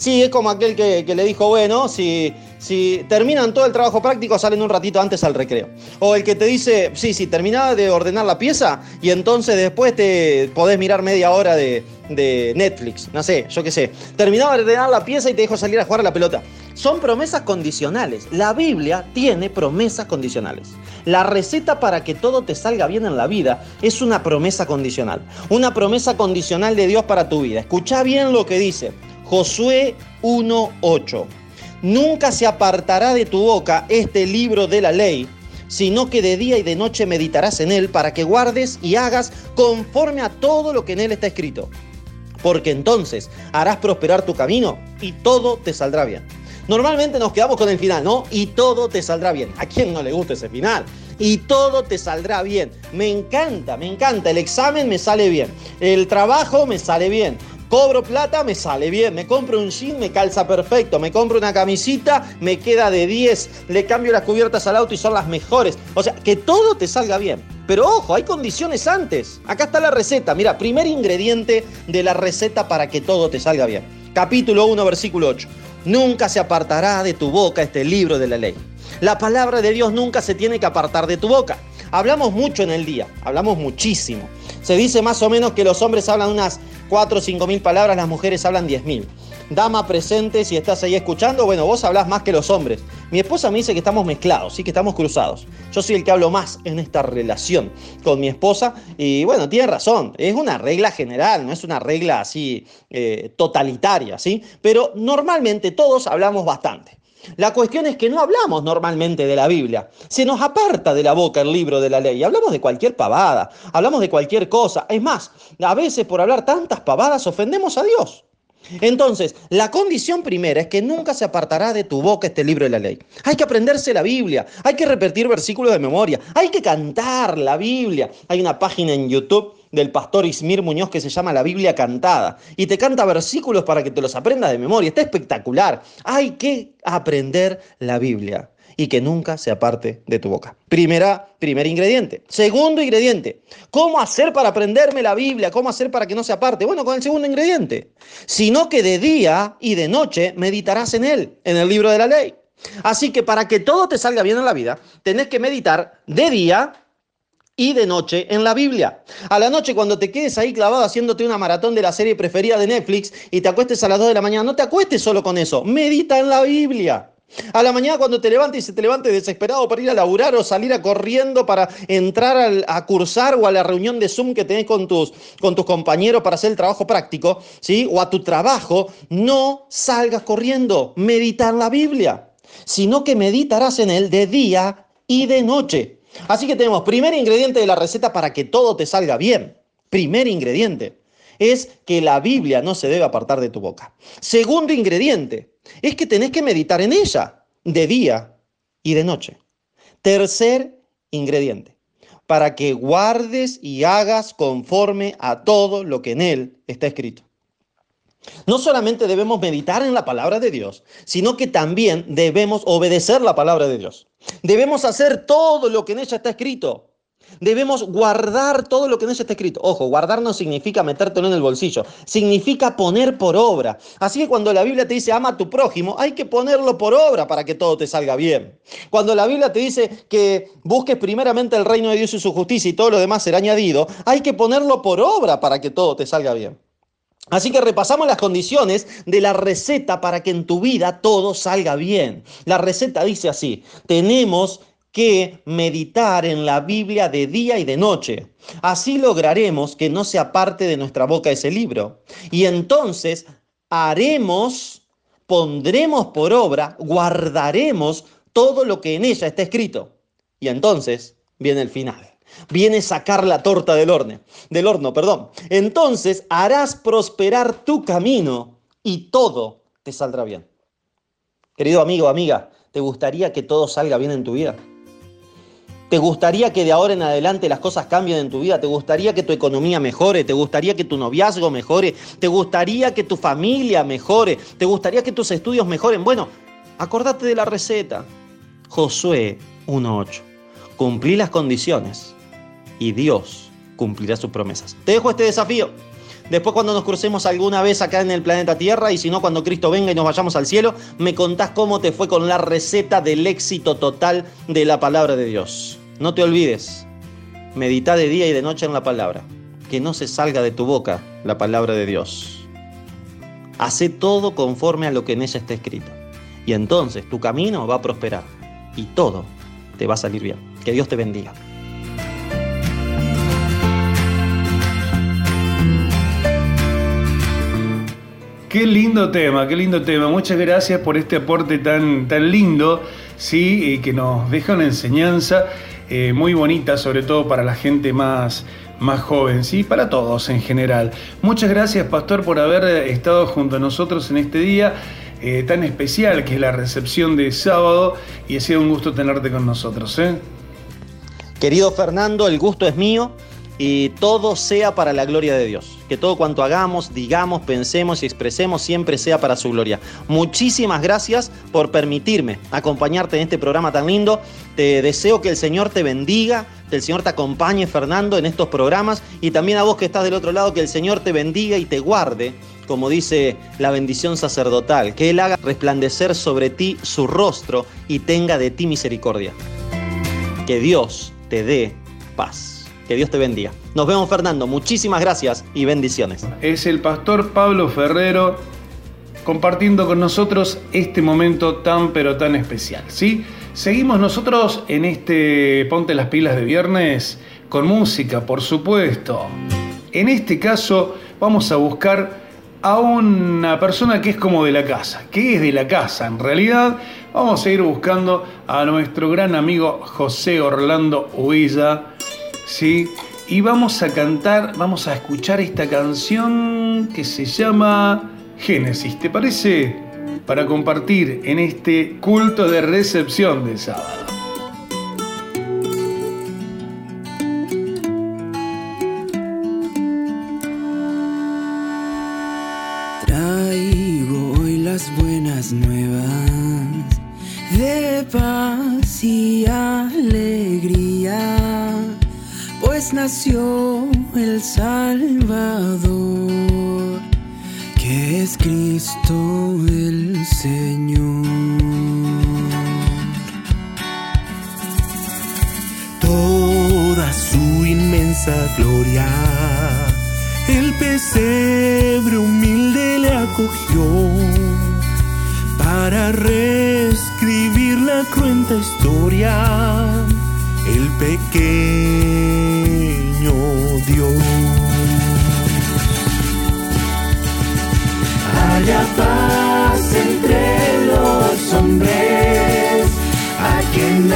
Speaker 10: Sí, es como aquel que, que le dijo, bueno, si, si terminan todo el trabajo práctico, salen un ratito antes al recreo. O el que te dice, sí, sí, terminaba de ordenar la pieza y entonces después te podés mirar media hora de, de Netflix. No sé, yo qué sé. Terminaba de ordenar la pieza y te dejo salir a jugar a la pelota. Son promesas condicionales. La Biblia tiene promesas condicionales. La receta para que todo te salga bien en la vida es una promesa condicional. Una promesa condicional de Dios para tu vida. Escucha bien lo que dice. Josué 1.8. Nunca se apartará de tu boca este libro de la ley, sino que de día y de noche meditarás en él para que guardes y hagas conforme a todo lo que en él está escrito. Porque entonces harás prosperar tu camino y todo te saldrá bien. Normalmente nos quedamos con el final, ¿no? Y todo te saldrá bien. ¿A quién no le gusta ese final? Y todo te saldrá bien. Me encanta, me encanta. El examen me sale bien. El trabajo me sale bien. Cobro plata, me sale bien. Me compro un jean, me calza perfecto. Me compro una camisita, me queda de 10. Le cambio las cubiertas al auto y son las mejores. O sea, que todo te salga bien. Pero ojo, hay condiciones antes. Acá está la receta. Mira, primer ingrediente de la receta para que todo te salga bien. Capítulo 1, versículo 8. Nunca se apartará de tu boca este libro de la ley. La palabra de Dios nunca se tiene que apartar de tu boca. Hablamos mucho en el día, hablamos muchísimo. Se dice más o menos que los hombres hablan unas 4 o 5 mil palabras, las mujeres hablan 10 mil. Dama presente, si estás ahí escuchando, bueno, vos hablás más que los hombres. Mi esposa me dice que estamos mezclados, sí que estamos cruzados. Yo soy el que hablo más en esta relación con mi esposa y bueno, tiene razón, es una regla general, no es una regla así eh, totalitaria, ¿sí? Pero normalmente todos hablamos bastante. La cuestión es que no hablamos normalmente de la Biblia. Se nos aparta de la boca el libro de la ley. Hablamos de cualquier pavada, hablamos de cualquier cosa. Es más, a veces por hablar tantas pavadas ofendemos a Dios. Entonces, la condición primera es que nunca se apartará de tu boca este libro de la ley. Hay que aprenderse la Biblia, hay que repetir versículos de memoria, hay que cantar la Biblia. Hay una página en YouTube del pastor Ismir Muñoz que se llama La Biblia Cantada y te canta versículos para que te los aprendas de memoria. Está espectacular. Hay que aprender la Biblia y que nunca se aparte de tu boca. Primera, primer ingrediente. Segundo ingrediente. ¿Cómo hacer para aprenderme la Biblia? ¿Cómo hacer para que no se aparte? Bueno, con el segundo ingrediente. Sino que de día y de noche meditarás en él, en el libro de la ley. Así que para que todo te salga bien en la vida, tenés que meditar de día y de noche en la Biblia. A la noche cuando te quedes ahí clavado haciéndote una maratón de la serie preferida de Netflix y te acuestes a las 2 de la mañana, no te acuestes solo con eso, medita en la Biblia. A la mañana cuando te levantes y se te levantes desesperado para ir a laburar o salir a corriendo para entrar a cursar o a la reunión de Zoom que tenés con tus, con tus compañeros para hacer el trabajo práctico, ¿sí? O a tu trabajo, no salgas corriendo, medita en la Biblia, sino que meditarás en él de día y de noche. Así que tenemos primer ingrediente de la receta para que todo te salga bien. Primer ingrediente es que la Biblia no se debe apartar de tu boca. Segundo ingrediente es que tenés que meditar en ella de día y de noche. Tercer ingrediente, para que guardes y hagas conforme a todo lo que en él está escrito. No solamente debemos meditar en la palabra de Dios, sino que también debemos obedecer la palabra de Dios. Debemos hacer todo lo que en ella está escrito. Debemos guardar todo lo que en ella está escrito. Ojo, guardar no significa metértelo en el bolsillo, significa poner por obra. Así que cuando la Biblia te dice ama a tu prójimo, hay que ponerlo por obra para que todo te salga bien. Cuando la Biblia te dice que busques primeramente el reino de Dios y su justicia y todo lo demás será añadido, hay que ponerlo por obra para que todo te salga bien. Así que repasamos las condiciones de la receta para que en tu vida todo salga bien. La receta dice así, tenemos que meditar en la Biblia de día y de noche. Así lograremos que no sea parte de nuestra boca ese libro. Y entonces haremos, pondremos por obra, guardaremos todo lo que en ella está escrito. Y entonces viene el final. Viene sacar la torta del horno, del horno, perdón. Entonces harás prosperar tu camino y todo te saldrá bien. Querido amigo, amiga, ¿te gustaría que todo salga bien en tu vida? ¿Te gustaría que de ahora en adelante las cosas cambien en tu vida? ¿Te gustaría que tu economía mejore? ¿Te gustaría que tu noviazgo mejore? ¿Te gustaría que tu familia mejore? ¿Te gustaría que tus estudios mejoren? Bueno, acordate de la receta. Josué 1.8. Cumplí las condiciones y Dios cumplirá sus promesas. Te dejo este desafío. Después cuando nos crucemos alguna vez acá en el planeta Tierra y si no cuando Cristo venga y nos vayamos al cielo, me contás cómo te fue con la receta del éxito total de la palabra de Dios. No te olvides, medita de día y de noche en la palabra, que no se salga de tu boca la palabra de Dios. Hace todo conforme a lo que en ella está escrito. Y entonces tu camino va a prosperar y todo te va a salir bien. Que Dios te bendiga.
Speaker 1: Qué lindo tema, qué lindo tema. Muchas gracias por este aporte tan, tan lindo, ¿sí? Que nos deja una enseñanza eh, muy bonita, sobre todo para la gente más, más joven, ¿sí? Para todos en general. Muchas gracias, Pastor, por haber estado junto a nosotros en este día. eh, tan especial que es la recepción de sábado y ha sido un gusto tenerte con nosotros. ¿eh?
Speaker 10: Querido Fernando, el gusto es mío y todo sea para la gloria de Dios. Que todo cuanto hagamos, digamos, pensemos y expresemos siempre sea para su gloria. Muchísimas gracias por permitirme acompañarte en este programa tan lindo. Te deseo que el Señor te bendiga, que el Señor te acompañe, Fernando, en estos programas y también a vos que estás del otro lado, que el Señor te bendiga y te guarde como dice la bendición sacerdotal, que Él haga resplandecer sobre ti su rostro y tenga de ti misericordia. Que Dios te dé paz. Que Dios te bendiga. Nos vemos Fernando, muchísimas gracias y bendiciones.
Speaker 1: Es el pastor Pablo Ferrero compartiendo con nosotros este momento tan pero tan especial. ¿sí? Seguimos nosotros en este Ponte las pilas de viernes con música, por supuesto. En este caso vamos a buscar a una persona que es como de la casa, que es de la casa en realidad. Vamos a ir buscando a nuestro gran amigo José Orlando Huilla, ¿sí? Y vamos a cantar, vamos a escuchar esta canción que se llama Génesis, ¿te parece? Para compartir en este culto de recepción de sábado.
Speaker 8: Traigo hoy las buenas nuevas de paz y alegría, pues nació el Salvador, que es Cristo el Señor. Toda su inmensa gloria el pesebre humilde le acogió para reescribir la cruenta historia. El pequeño Dios. Haya paz entre los hombres a quien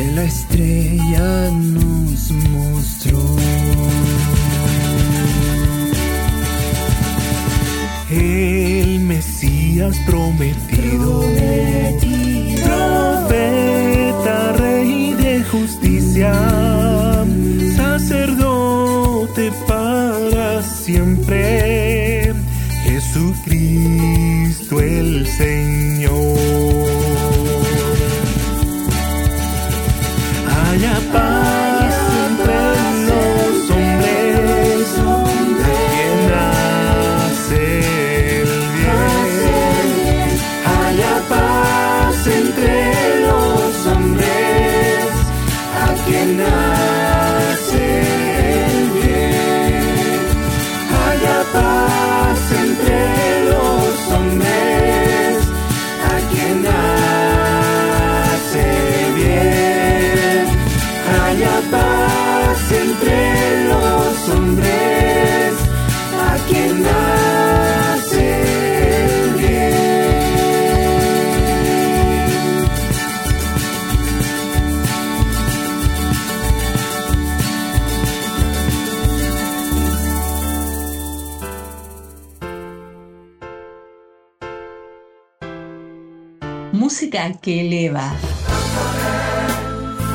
Speaker 11: que la estrella nos mostró.
Speaker 8: El Mesías prometido, prometido. profeta, rey de justicia, sacerdote para siempre, Jesucristo el Señor.
Speaker 2: Música que eleva.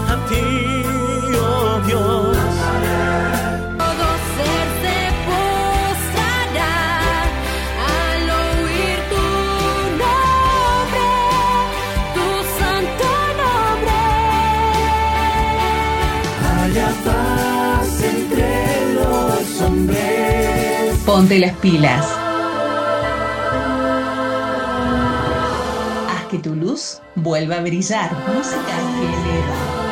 Speaker 8: A ti, oh Dios.
Speaker 9: Todo ser se postrará al oír tu nombre, tu santo nombre.
Speaker 8: Haya paz entre los hombres.
Speaker 2: Ponte las pilas. vuelva a brillar. Música que
Speaker 9: le da.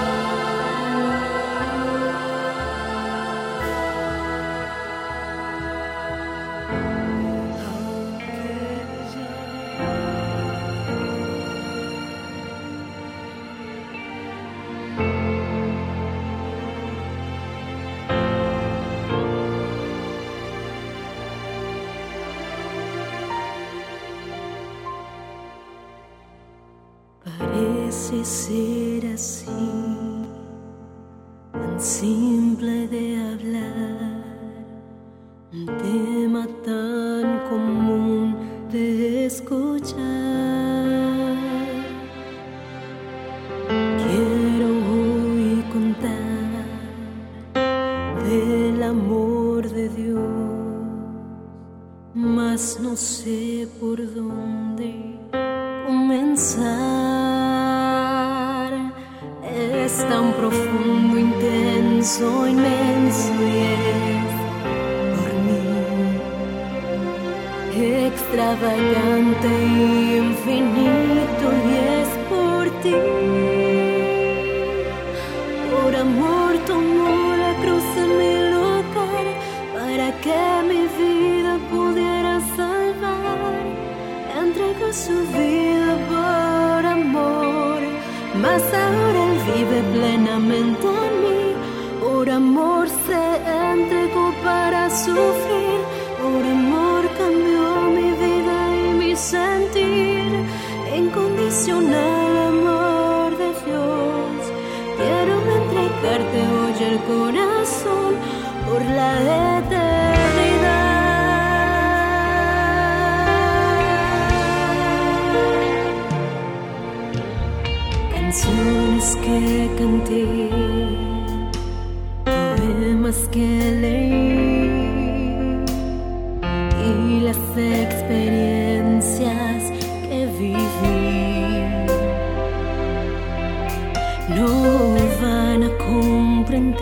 Speaker 9: van a comprender,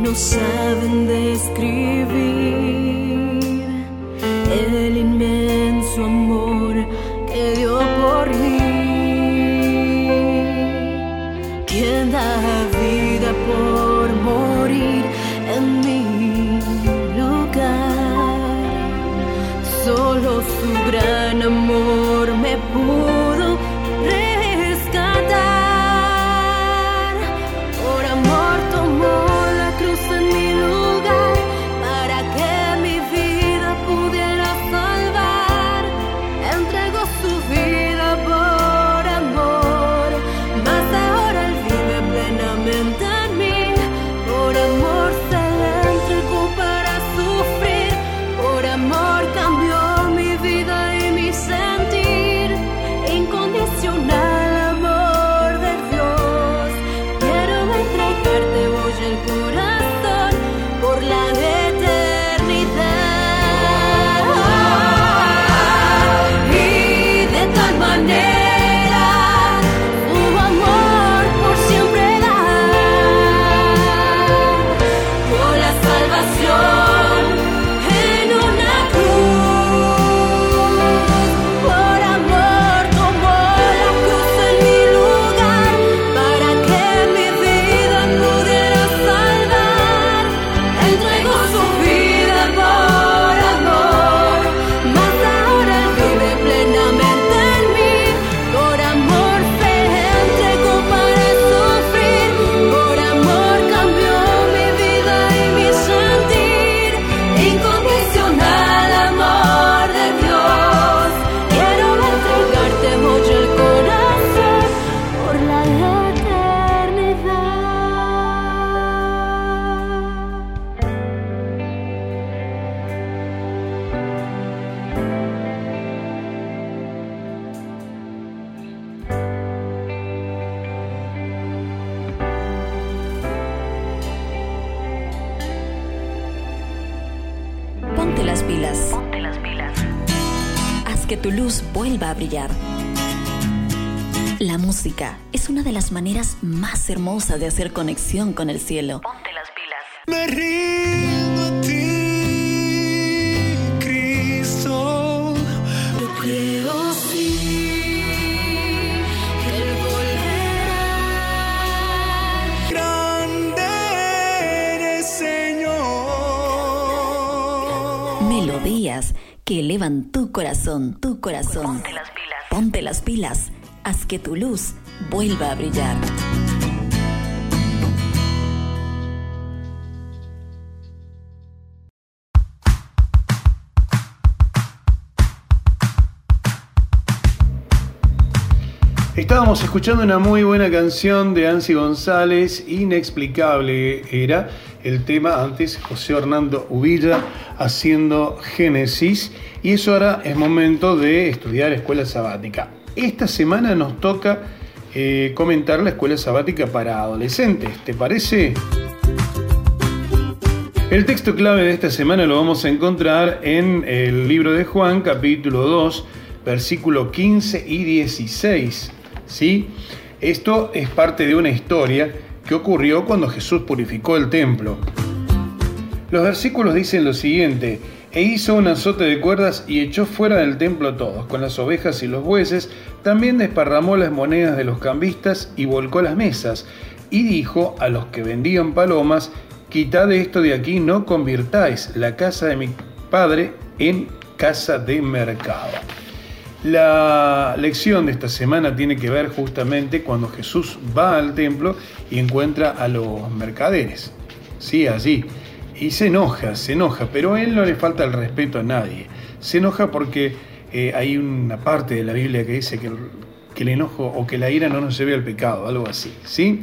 Speaker 9: no saben describir. La
Speaker 6: música es una de las maneras más hermosas de hacer conexión con el cielo.
Speaker 12: Que
Speaker 6: elevan tu corazón, tu corazón. Ponte las pilas. Ponte las pilas. Haz que tu luz vuelva a brillar.
Speaker 1: Estábamos escuchando una muy buena canción de Ansi González, Inexplicable era el tema antes José Hernando Uvilla haciendo Génesis y eso ahora es momento de estudiar escuela sabática. Esta semana nos toca eh, comentar la escuela sabática para adolescentes, ¿te parece? El texto clave de esta semana lo vamos a encontrar en el libro de Juan, capítulo 2, versículo 15 y 16. ¿sí? Esto es parte de una historia que ocurrió cuando Jesús purificó el templo. Los versículos dicen lo siguiente, e hizo un azote de cuerdas y echó fuera del templo a todos, con las ovejas y los bueyes, también desparramó las monedas de los cambistas y volcó las mesas, y dijo a los que vendían palomas, quitad esto de aquí, no convirtáis la casa de mi padre en casa de mercado. La lección de esta semana tiene que ver justamente cuando Jesús va al templo y encuentra a los mercaderes. Sí, allí. Y se enoja, se enoja, pero a él no le falta el respeto a nadie. Se enoja porque eh, hay una parte de la Biblia que dice que el, que el enojo o que la ira no nos lleve al pecado, algo así. ¿sí?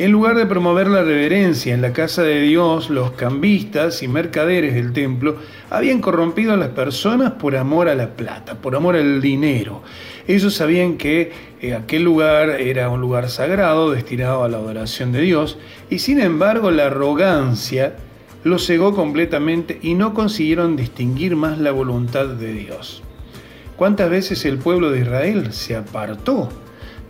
Speaker 1: En lugar de promover la reverencia en la casa de Dios, los cambistas y mercaderes del templo habían corrompido a las personas por amor a la plata, por amor al dinero. Ellos sabían que eh, aquel lugar era un lugar sagrado destinado a la adoración de Dios y sin embargo la arrogancia los cegó completamente y no consiguieron distinguir más la voluntad de Dios. ¿Cuántas veces el pueblo de Israel se apartó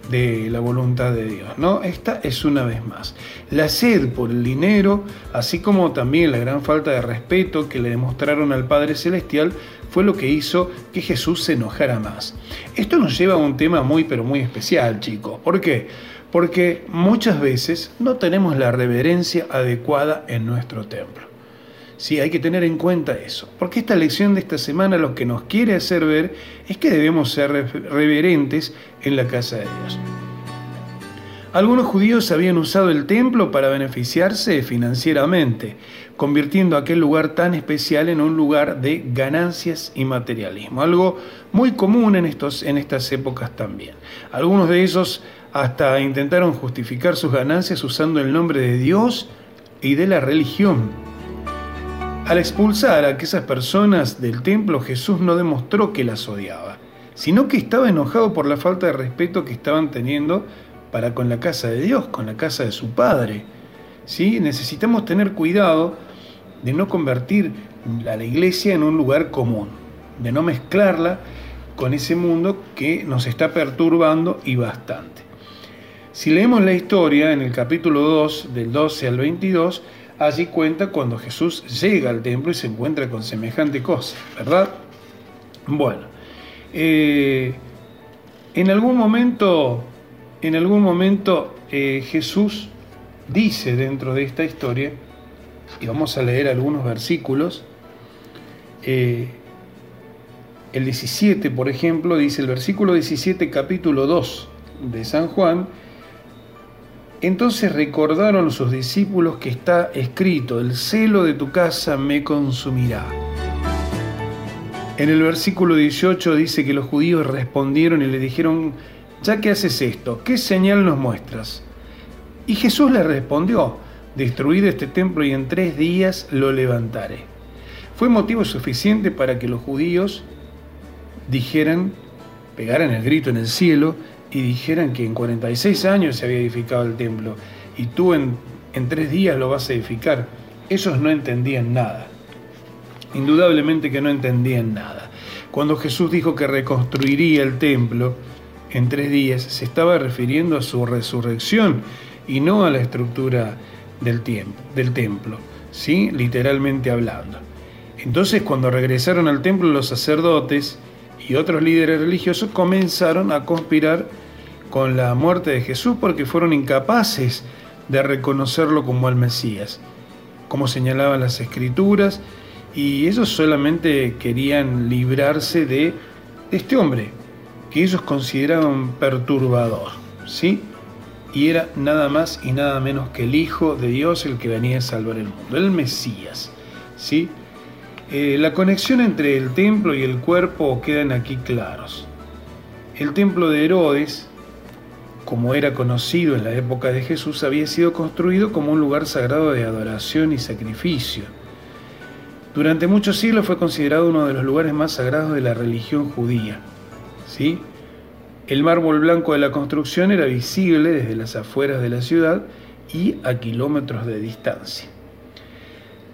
Speaker 1: de la voluntad de Dios. ¿no? Esta es una vez más. La sed por el dinero, así como también la gran falta de respeto que le demostraron al Padre Celestial, fue lo que hizo que Jesús se enojara más. Esto nos lleva a un tema muy pero muy especial, chicos. ¿Por qué? Porque muchas veces no tenemos la reverencia adecuada en nuestro templo. Sí, hay que tener en cuenta eso, porque esta lección de esta semana lo que nos quiere hacer ver es que debemos ser reverentes en la casa de Dios. Algunos judíos habían usado el templo para beneficiarse financieramente, convirtiendo aquel lugar tan especial en un lugar de ganancias y materialismo, algo muy común en, estos, en estas épocas también. Algunos de ellos hasta intentaron justificar sus ganancias usando el nombre de Dios y de la religión. Al expulsar a aquellas personas del templo, Jesús no demostró que las odiaba, sino que estaba enojado por la falta de respeto que estaban teniendo para con la casa de Dios, con la casa de su Padre. ¿Sí? Necesitamos tener cuidado de no convertir a la iglesia en un lugar común, de no mezclarla con ese mundo que nos está perturbando y bastante. Si leemos la historia en el capítulo 2, del 12 al 22, allí cuenta cuando Jesús llega al templo y se encuentra con semejante cosa, ¿verdad? Bueno, eh, en algún momento, en algún momento eh, Jesús dice dentro de esta historia, y vamos a leer algunos versículos, eh, el 17, por ejemplo, dice el versículo 17, capítulo 2 de San Juan, entonces recordaron sus discípulos que está escrito, el celo de tu casa me consumirá. En el versículo 18 dice que los judíos respondieron y le dijeron, ya que haces esto, ¿qué señal nos muestras? Y Jesús les respondió, destruid este templo y en tres días lo levantaré. Fue motivo suficiente para que los judíos dijeran, pegaran el grito en el cielo y dijeran que en 46 años se había edificado el templo y tú en, en tres días lo vas a edificar. Esos no entendían nada. indudablemente que no entendían nada. Cuando Jesús dijo que reconstruiría el templo en tres días, se estaba refiriendo a su resurrección y no a la estructura del, del templo, ¿sí? literalmente hablando. Entonces cuando regresaron al templo los sacerdotes y otros líderes religiosos comenzaron a conspirar con la muerte de Jesús porque fueron incapaces de reconocerlo como el Mesías, como señalaban las escrituras, y ellos solamente querían librarse de este hombre que ellos consideraban perturbador, ¿sí? Y era nada más y nada menos que el Hijo de Dios el que venía a salvar el mundo, el Mesías, ¿sí? Eh, la conexión entre el templo y el cuerpo quedan aquí claros. El templo de Herodes, como era conocido en la época de Jesús, había sido construido como un lugar sagrado de adoración y sacrificio. Durante muchos siglos fue considerado uno de los lugares más sagrados de la religión judía. ¿sí? El mármol blanco de la construcción era visible desde las afueras de la ciudad y a kilómetros de distancia.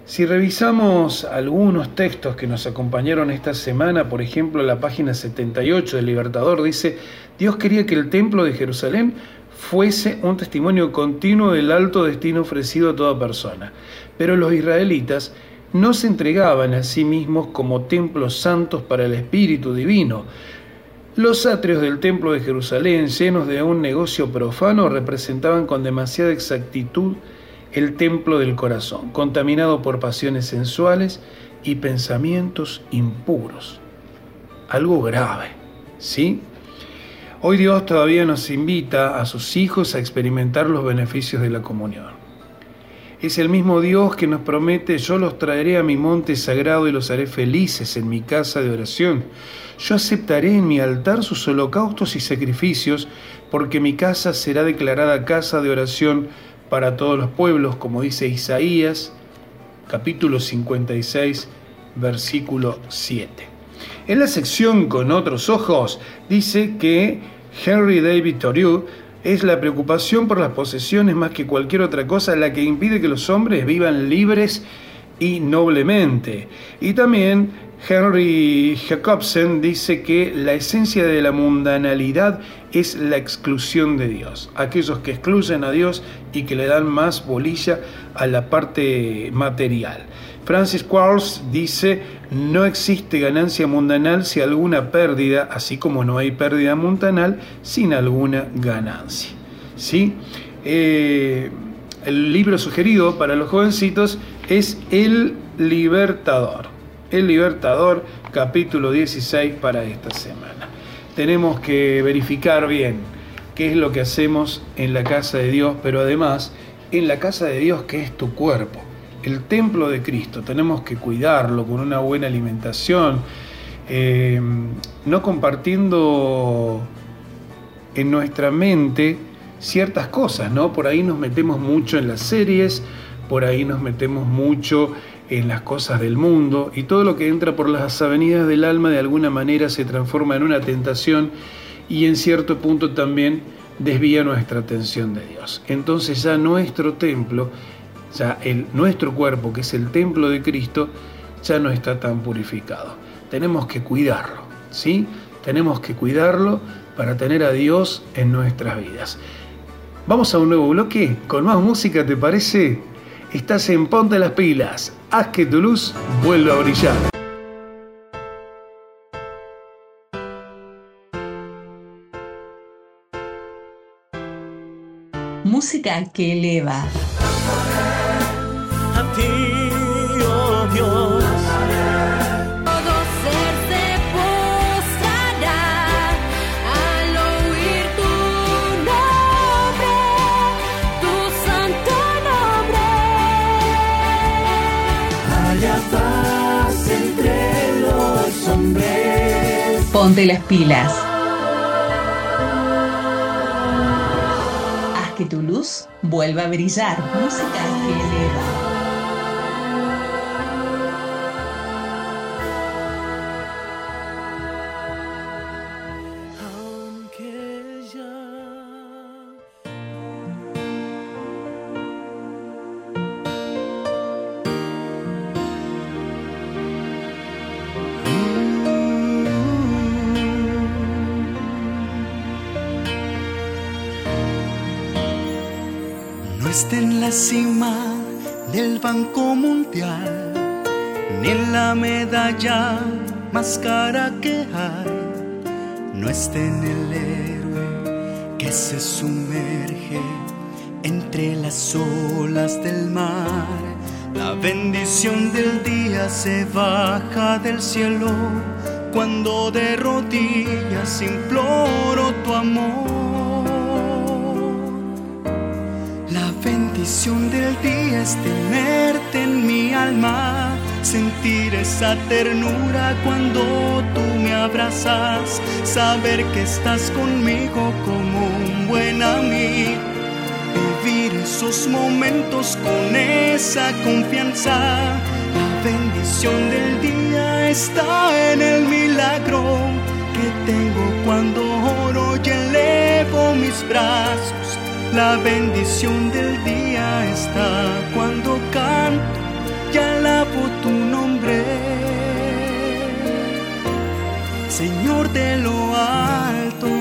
Speaker 1: Si revisamos algunos textos que nos acompañaron esta semana, por ejemplo la página 78 del Libertador dice, Dios quería que el templo de Jerusalén fuese un testimonio continuo del alto destino ofrecido a toda persona. Pero los israelitas no se entregaban a sí mismos como templos santos para el Espíritu Divino. Los atrios del templo de Jerusalén, llenos de un negocio profano, representaban con demasiada exactitud el templo del corazón, contaminado por pasiones sensuales y pensamientos impuros. Algo grave, ¿sí? Hoy Dios todavía nos invita a sus hijos a experimentar los beneficios de la comunión. Es el mismo Dios que nos promete, yo los traeré a mi monte sagrado y los haré felices en mi casa de oración. Yo aceptaré en mi altar sus holocaustos y sacrificios, porque mi casa será declarada casa de oración para todos los pueblos, como dice Isaías, capítulo 56, versículo 7. En la sección con otros ojos dice que Henry David Thoreau es la preocupación por las posesiones más que cualquier otra cosa la que impide que los hombres vivan libres y noblemente. Y también Henry Jacobsen dice que la esencia de la mundanalidad es la exclusión de Dios. Aquellos que excluyen a Dios y que le dan más bolilla a la parte material. Francis Quarles dice, no existe ganancia mundanal sin alguna pérdida, así como no hay pérdida mundanal sin alguna ganancia. ¿Sí? Eh, el libro sugerido para los jovencitos es El Libertador. El Libertador, capítulo 16 para esta semana. Tenemos que verificar bien qué es lo que hacemos en la casa de Dios, pero además en la casa de Dios que es tu cuerpo el templo de Cristo. Tenemos que cuidarlo con una buena alimentación, eh, no compartiendo en nuestra mente ciertas cosas, ¿no? Por ahí nos metemos mucho en las series, por ahí nos metemos mucho en las cosas del mundo y todo lo que entra por las avenidas del alma de alguna manera se transforma en una tentación y en cierto punto también desvía nuestra atención de Dios. Entonces ya nuestro templo ya el, nuestro cuerpo, que es el templo de Cristo, ya no está tan purificado. Tenemos que cuidarlo, ¿sí? Tenemos que cuidarlo para tener a Dios en nuestras vidas. Vamos a un nuevo bloque con más música, ¿te parece? Estás en Ponte las Pilas. Haz que tu luz vuelva a brillar.
Speaker 2: Música que eleva.
Speaker 12: a ti, oh Dios.
Speaker 2: Ponte las pilas. Haz que tu luz vuelva a brillar. Música que eleva.
Speaker 8: La cima del Banco Mundial, ni la medalla más cara que hay, no esté en el héroe que se sumerge entre las olas del mar. La bendición del día se baja del cielo cuando de rodillas imploro tu amor. Bendición del día es tenerte en mi alma, sentir esa ternura cuando tú me abrazas, saber que estás conmigo como un buen amigo, vivir esos momentos con esa confianza. La bendición del día está en el milagro que tengo cuando oro y elevo mis brazos. La bendición del día está cuando canto y alabo tu nombre. Señor de lo alto.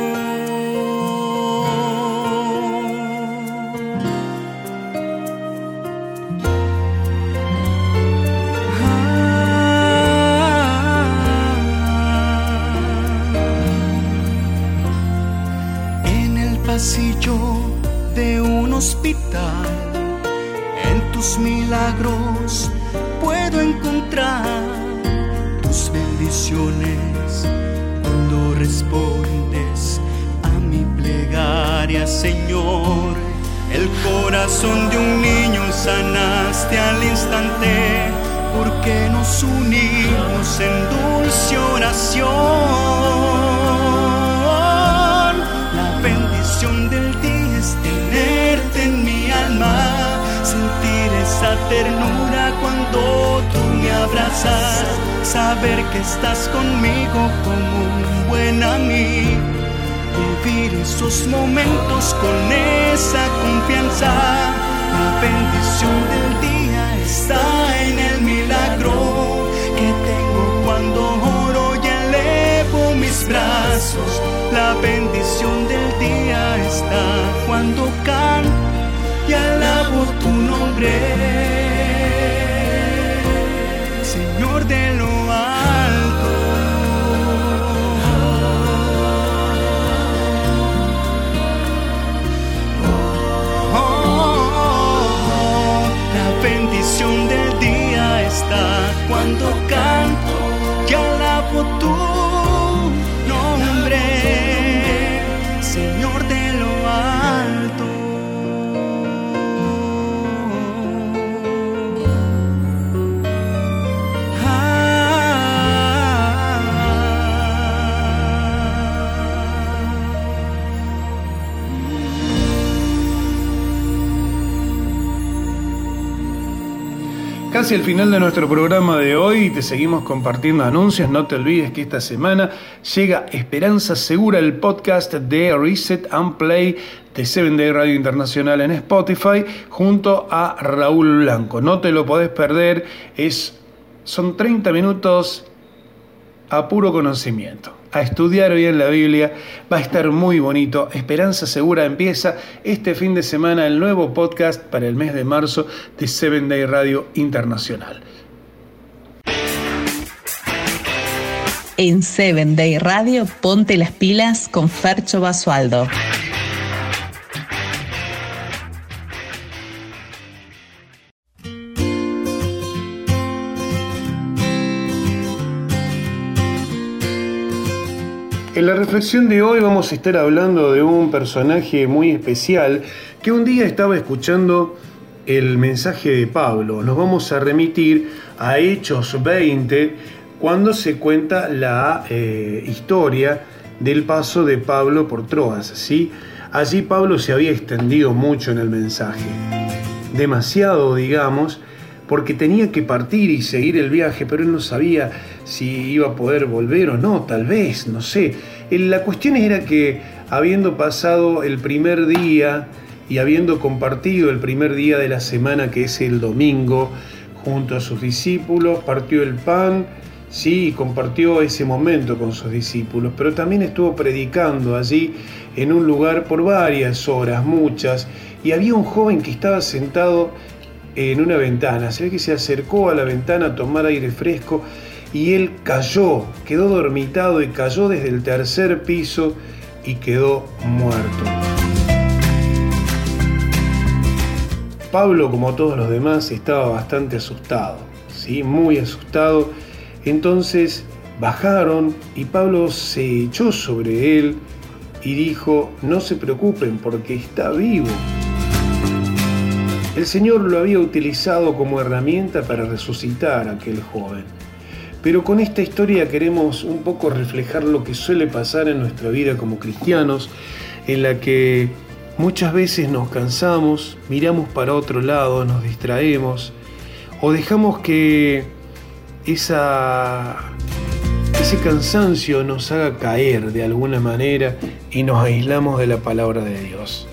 Speaker 8: En tus milagros puedo encontrar tus bendiciones cuando respondes a mi plegaria, Señor. El corazón de un niño sanaste al instante porque nos unimos en dulce oración. La bendición del esa ternura cuando tú me abrazas, saber que estás conmigo como un buen amigo, vivir esos momentos con esa confianza. La bendición del día está en el milagro que tengo cuando oro y elevo mis brazos. La bendición del día está cuando canto y alabo nombre. Señor de lo alto. Oh, la bendición del día está cuando
Speaker 1: Casi al final de nuestro programa de hoy te seguimos compartiendo anuncios. No te olvides que esta semana llega Esperanza Segura, el podcast de Reset and Play de Seven Day Radio Internacional en Spotify, junto a Raúl Blanco. No te lo podés perder, es, son 30 minutos a puro conocimiento, a estudiar hoy en la Biblia. Va a estar muy bonito. Esperanza Segura empieza este fin de semana el nuevo podcast para el mes de marzo de Seven Day Radio Internacional.
Speaker 2: En Seven Day Radio, ponte las pilas con Fercho Basualdo.
Speaker 1: En la reflexión de hoy vamos a estar hablando de un personaje muy especial que un día estaba escuchando el mensaje de Pablo. Nos vamos a remitir a Hechos 20 cuando se cuenta la eh, historia del paso de Pablo por Troas. ¿sí? Allí Pablo se había extendido mucho en el mensaje, demasiado digamos, porque tenía que partir y seguir el viaje, pero él no sabía si iba a poder volver o no, tal vez, no sé. La cuestión era que habiendo pasado el primer día y habiendo compartido el primer día de la semana, que es el domingo, junto a sus discípulos, partió el pan sí, compartió ese momento con sus discípulos, pero también estuvo predicando allí en un lugar por varias horas, muchas, y había un joven que estaba sentado en una ventana, se ve que se acercó a la ventana a tomar aire fresco y él cayó, quedó dormitado y cayó desde el tercer piso y quedó muerto. Pablo, como todos los demás, estaba bastante asustado, ¿sí? muy asustado. Entonces bajaron y Pablo se echó sobre él y dijo, no se preocupen porque está vivo. El Señor lo había utilizado como herramienta para resucitar a aquel joven. Pero con esta historia queremos un poco reflejar lo que suele pasar en nuestra vida como cristianos, en la que muchas veces nos cansamos, miramos para otro lado, nos distraemos o dejamos que esa, ese cansancio nos haga caer de alguna manera y nos aislamos de la palabra de Dios.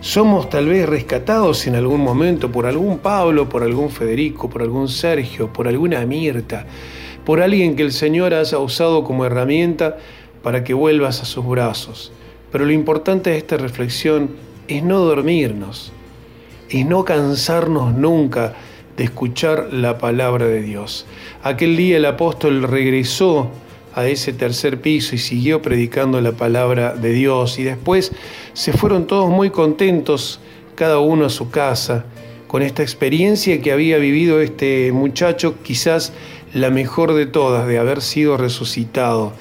Speaker 1: Somos tal vez rescatados en algún momento por algún Pablo, por algún Federico, por algún Sergio, por alguna Mirta, por alguien que el Señor haya usado como herramienta para que vuelvas a sus brazos. Pero lo importante de esta reflexión es no dormirnos, y no cansarnos nunca de escuchar la palabra de Dios. Aquel día el apóstol regresó a ese tercer piso y siguió predicando la palabra de Dios y después se fueron todos muy contentos, cada uno a su casa, con esta experiencia que había vivido este muchacho, quizás la mejor de todas, de haber sido resucitado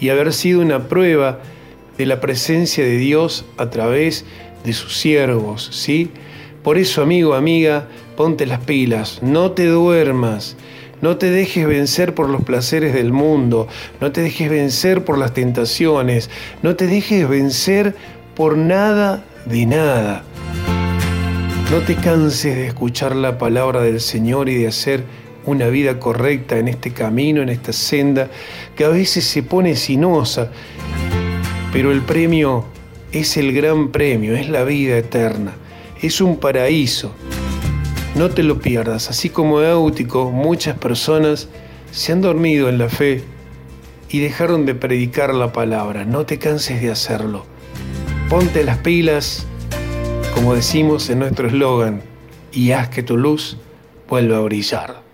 Speaker 1: y haber sido una prueba de la presencia de Dios a través de sus siervos, ¿sí? Por eso, amigo, amiga, ponte las pilas, no te duermas, no te dejes vencer por los placeres del mundo, no te dejes vencer por las tentaciones, no te dejes vencer por nada de nada. No te canses de escuchar la palabra del Señor y de hacer una vida correcta en este camino, en esta senda, que a veces se pone sinuosa, pero el premio es el gran premio, es la vida eterna, es un paraíso. No te lo pierdas, así como Éutico, muchas personas se han dormido en la fe y dejaron de predicar la palabra. No te canses de hacerlo. Ponte las pilas, como decimos en nuestro eslogan, y haz que tu luz vuelva a brillar.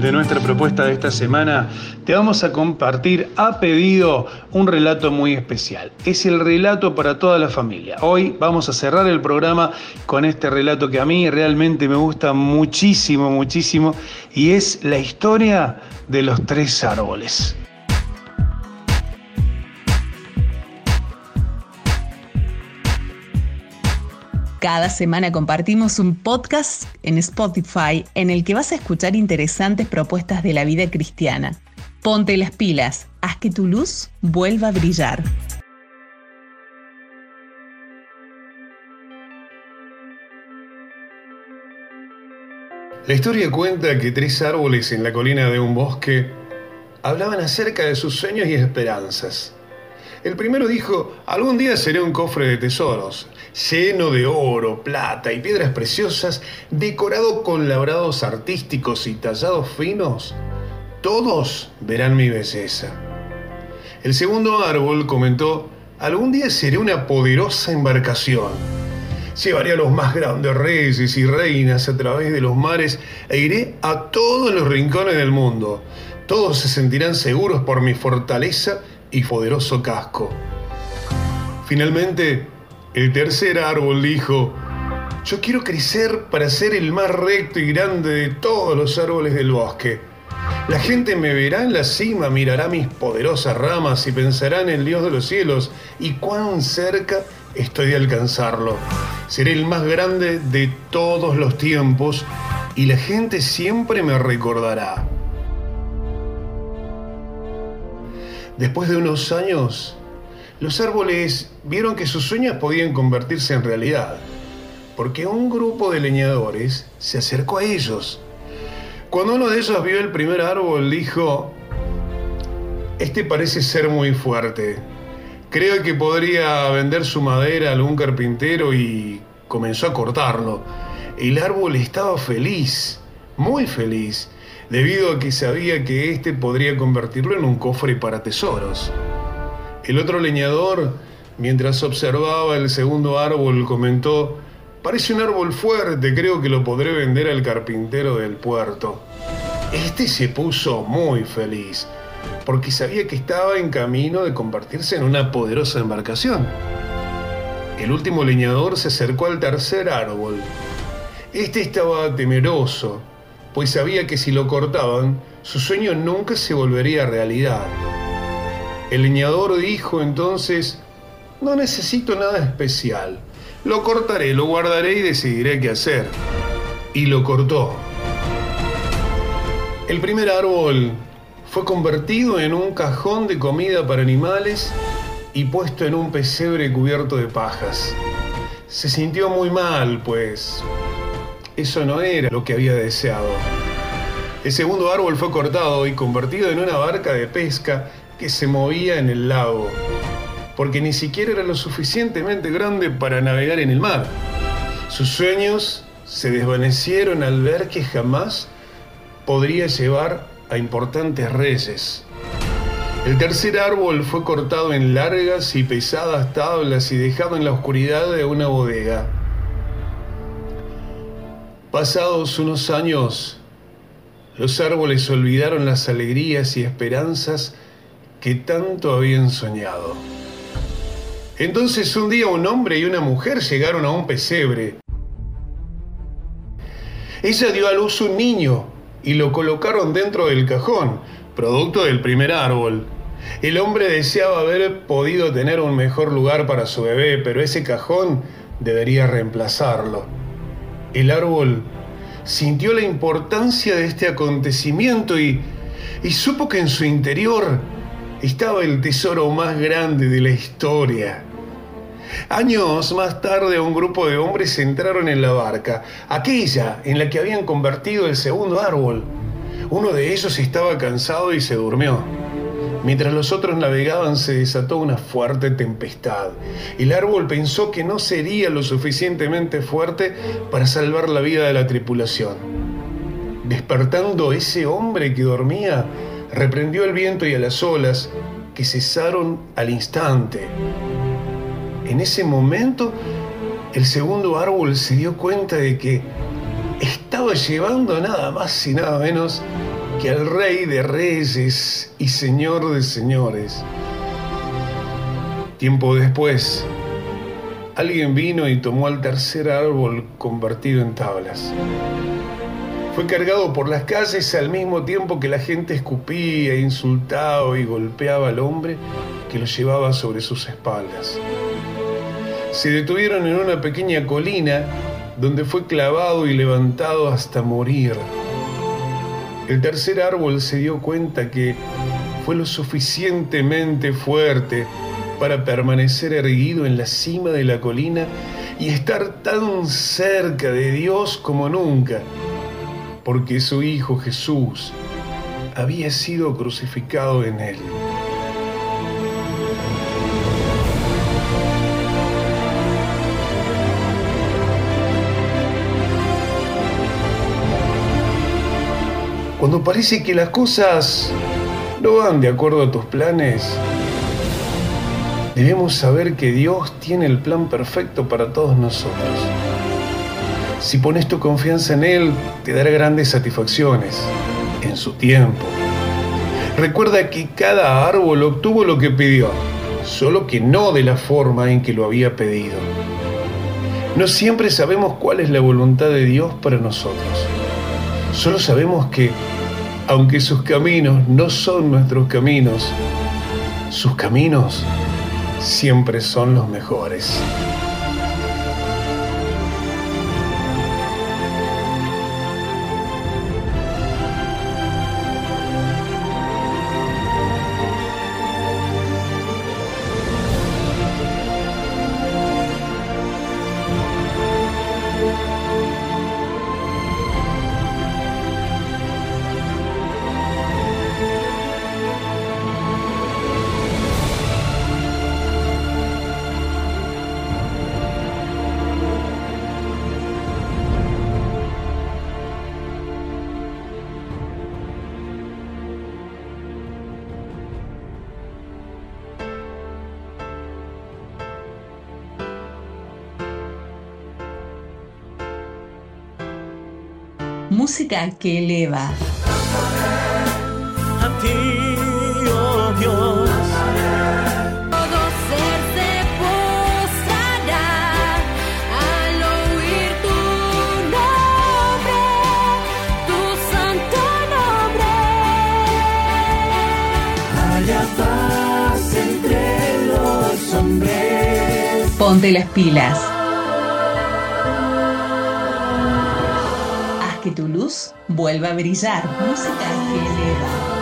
Speaker 13: De
Speaker 1: nuestra propuesta de esta semana, te vamos a compartir a pedido un relato muy especial. Es el relato para toda la familia. Hoy vamos a cerrar el programa con este relato que a mí realmente me gusta muchísimo, muchísimo, y es la historia de los tres árboles.
Speaker 2: Cada semana compartimos un podcast en Spotify en el que vas a escuchar interesantes propuestas de la vida cristiana. Ponte las pilas, haz que tu luz vuelva a brillar.
Speaker 1: La historia cuenta que tres árboles en la colina de un bosque hablaban acerca de sus sueños y esperanzas. El primero dijo, algún día seré un cofre de tesoros, lleno de oro, plata y piedras preciosas, decorado con labrados artísticos y tallados finos. Todos verán mi belleza. El segundo árbol comentó, algún día seré una poderosa embarcación. Llevaré a los más grandes reyes y reinas a través de los mares e iré a todos los rincones del mundo. Todos se sentirán seguros por mi fortaleza y poderoso casco. Finalmente, el tercer árbol dijo, yo quiero crecer para ser el más recto y grande de todos los árboles del bosque. La gente me verá en la cima, mirará mis poderosas ramas y pensará en el Dios de los cielos y cuán cerca estoy de alcanzarlo. Seré el más grande de todos los tiempos y la gente siempre me recordará. Después de unos años, los árboles vieron que sus sueños podían convertirse en realidad, porque un grupo de leñadores se acercó a ellos. Cuando uno de ellos vio el primer árbol, dijo, este parece ser muy fuerte. Creo que podría vender su madera a algún carpintero y comenzó a cortarlo. El árbol estaba feliz, muy feliz, debido a que sabía que éste podría convertirlo en un cofre para tesoros. El otro leñador, mientras observaba el segundo árbol, comentó, parece un árbol fuerte, creo que lo podré vender al carpintero del puerto. Este se puso muy feliz, porque sabía que estaba en camino de convertirse en una poderosa embarcación. El último leñador se acercó al tercer árbol. Este estaba temeroso, pues sabía que si lo cortaban, su sueño nunca se volvería realidad. El leñador dijo entonces, no necesito nada especial, lo cortaré, lo guardaré y decidiré qué hacer. Y lo cortó. El primer árbol fue convertido en un cajón de comida para animales y puesto en un pesebre cubierto de pajas. Se sintió muy mal, pues eso no era lo que había deseado. El segundo árbol fue cortado y convertido en una barca de pesca que se movía en el lago, porque ni siquiera era lo suficientemente grande para navegar en el mar. Sus sueños se desvanecieron al ver que jamás podría llevar a importantes reyes. El tercer árbol fue cortado en largas y pesadas tablas y dejado en la oscuridad de una bodega. Pasados unos años, los árboles olvidaron las alegrías y esperanzas que tanto habían soñado. Entonces un día un hombre y una mujer llegaron a un pesebre. Ella dio a luz un niño y lo colocaron dentro del cajón, producto del primer árbol. El hombre deseaba haber podido tener un mejor lugar para su bebé, pero ese cajón debería reemplazarlo. El árbol sintió la importancia de este acontecimiento y, y supo que en su interior estaba el tesoro más grande de la historia. Años más tarde un grupo de hombres entraron en la barca, aquella en la que habían convertido el segundo árbol. Uno de ellos estaba cansado y se durmió. Mientras los otros navegaban se desató una fuerte tempestad. El árbol pensó que no sería lo suficientemente fuerte para salvar la vida de la tripulación. Despertando ese hombre que dormía, reprendió el viento y a las olas, que cesaron al instante. En ese momento, el segundo árbol se dio cuenta de que estaba llevando nada más y nada menos que al rey de reyes y señor de señores. Tiempo después, alguien vino y tomó al tercer árbol convertido en tablas. Fue cargado por las calles al mismo tiempo que la gente escupía, insultaba y golpeaba al hombre que lo llevaba sobre sus espaldas. Se detuvieron en una pequeña colina donde fue clavado y levantado hasta morir. El tercer árbol se dio cuenta que fue lo suficientemente fuerte para permanecer erguido en la cima de la colina y estar tan cerca de Dios como nunca, porque su Hijo Jesús había sido crucificado en él. Cuando parece que las cosas no van de acuerdo a tus planes, debemos saber que Dios tiene el plan perfecto para todos nosotros. Si pones tu confianza en Él, te dará grandes satisfacciones en su tiempo. Recuerda que cada árbol obtuvo lo que pidió, solo que no de la forma en que lo había pedido. No siempre sabemos cuál es la voluntad de Dios para nosotros. Solo sabemos que, aunque sus caminos no son nuestros caminos, sus caminos siempre son los mejores.
Speaker 2: Que eleva.
Speaker 12: A ti, oh Dios.
Speaker 13: Todo ser se
Speaker 2: vuelva a brillar. Música que eleva.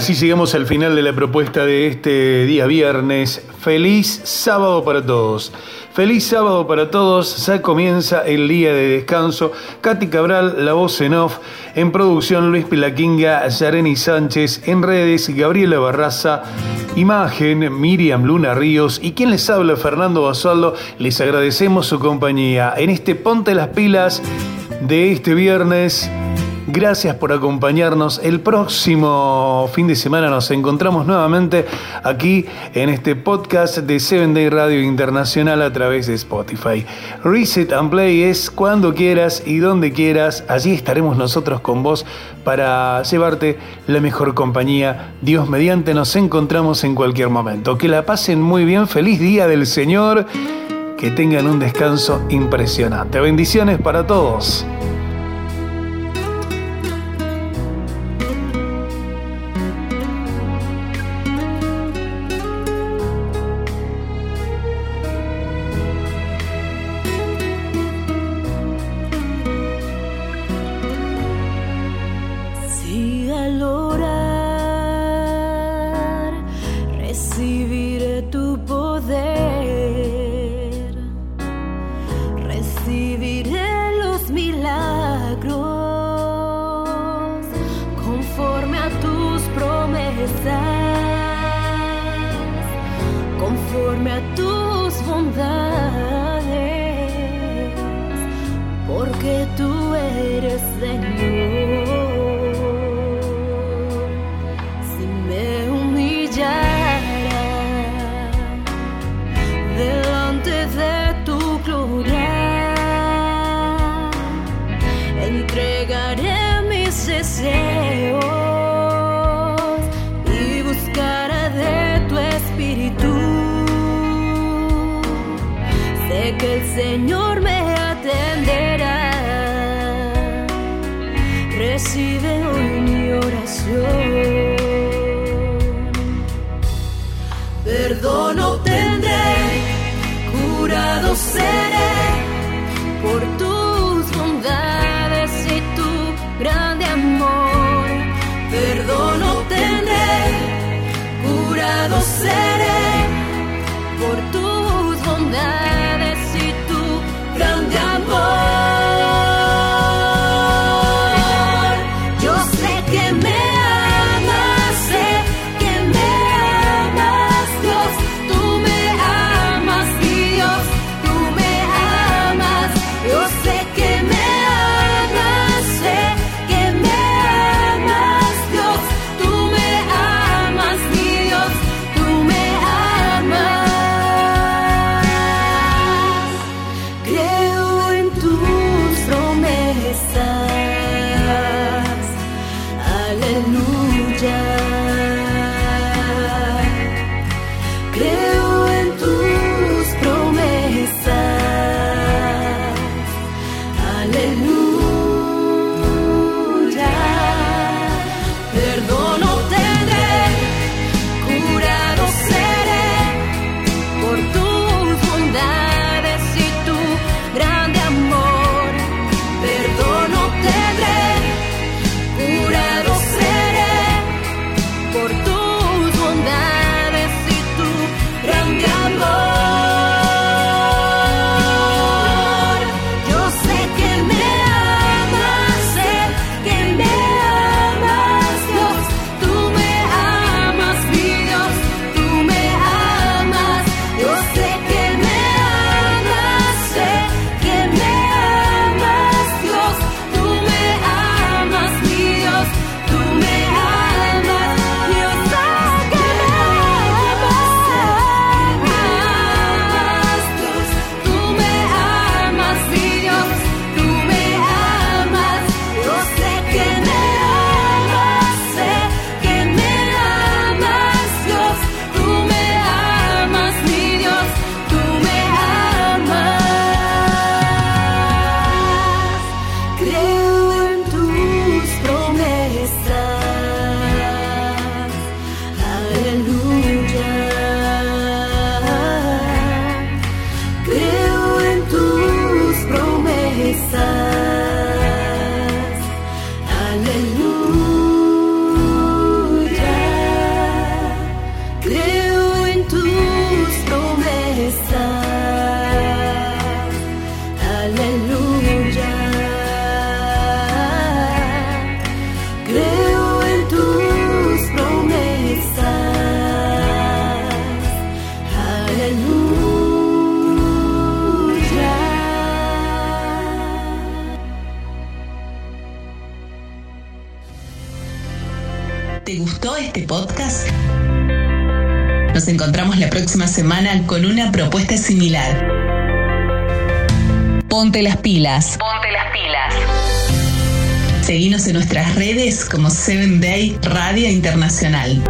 Speaker 1: Así llegamos al final de la propuesta de este día viernes. Feliz sábado para todos. Feliz sábado para todos. Ya comienza el día de descanso. Katy Cabral, la voz en off. En producción, Luis Pilaquinga, Yareni Sánchez. En redes, Gabriela Barraza. Imagen, Miriam Luna Ríos. Y quien les habla, Fernando Basualdo. Les agradecemos su compañía en este Ponte las Pilas de este viernes
Speaker 9: Gracias por acompañarnos. El próximo fin de semana nos encontramos nuevamente aquí en este podcast de Seven Day Radio Internacional a través de Spotify. Reset and Play es cuando quieras y donde quieras. Allí estaremos nosotros con vos para llevarte la mejor compañía. Dios mediante nos encontramos en cualquier momento. Que la pasen muy bien. Feliz día del Señor. Que tengan un descanso impresionante. Bendiciones para todos.
Speaker 2: Semana con una propuesta similar. Ponte las pilas. Ponte las pilas. Seguinos en nuestras redes como 7 Day Radio Internacional.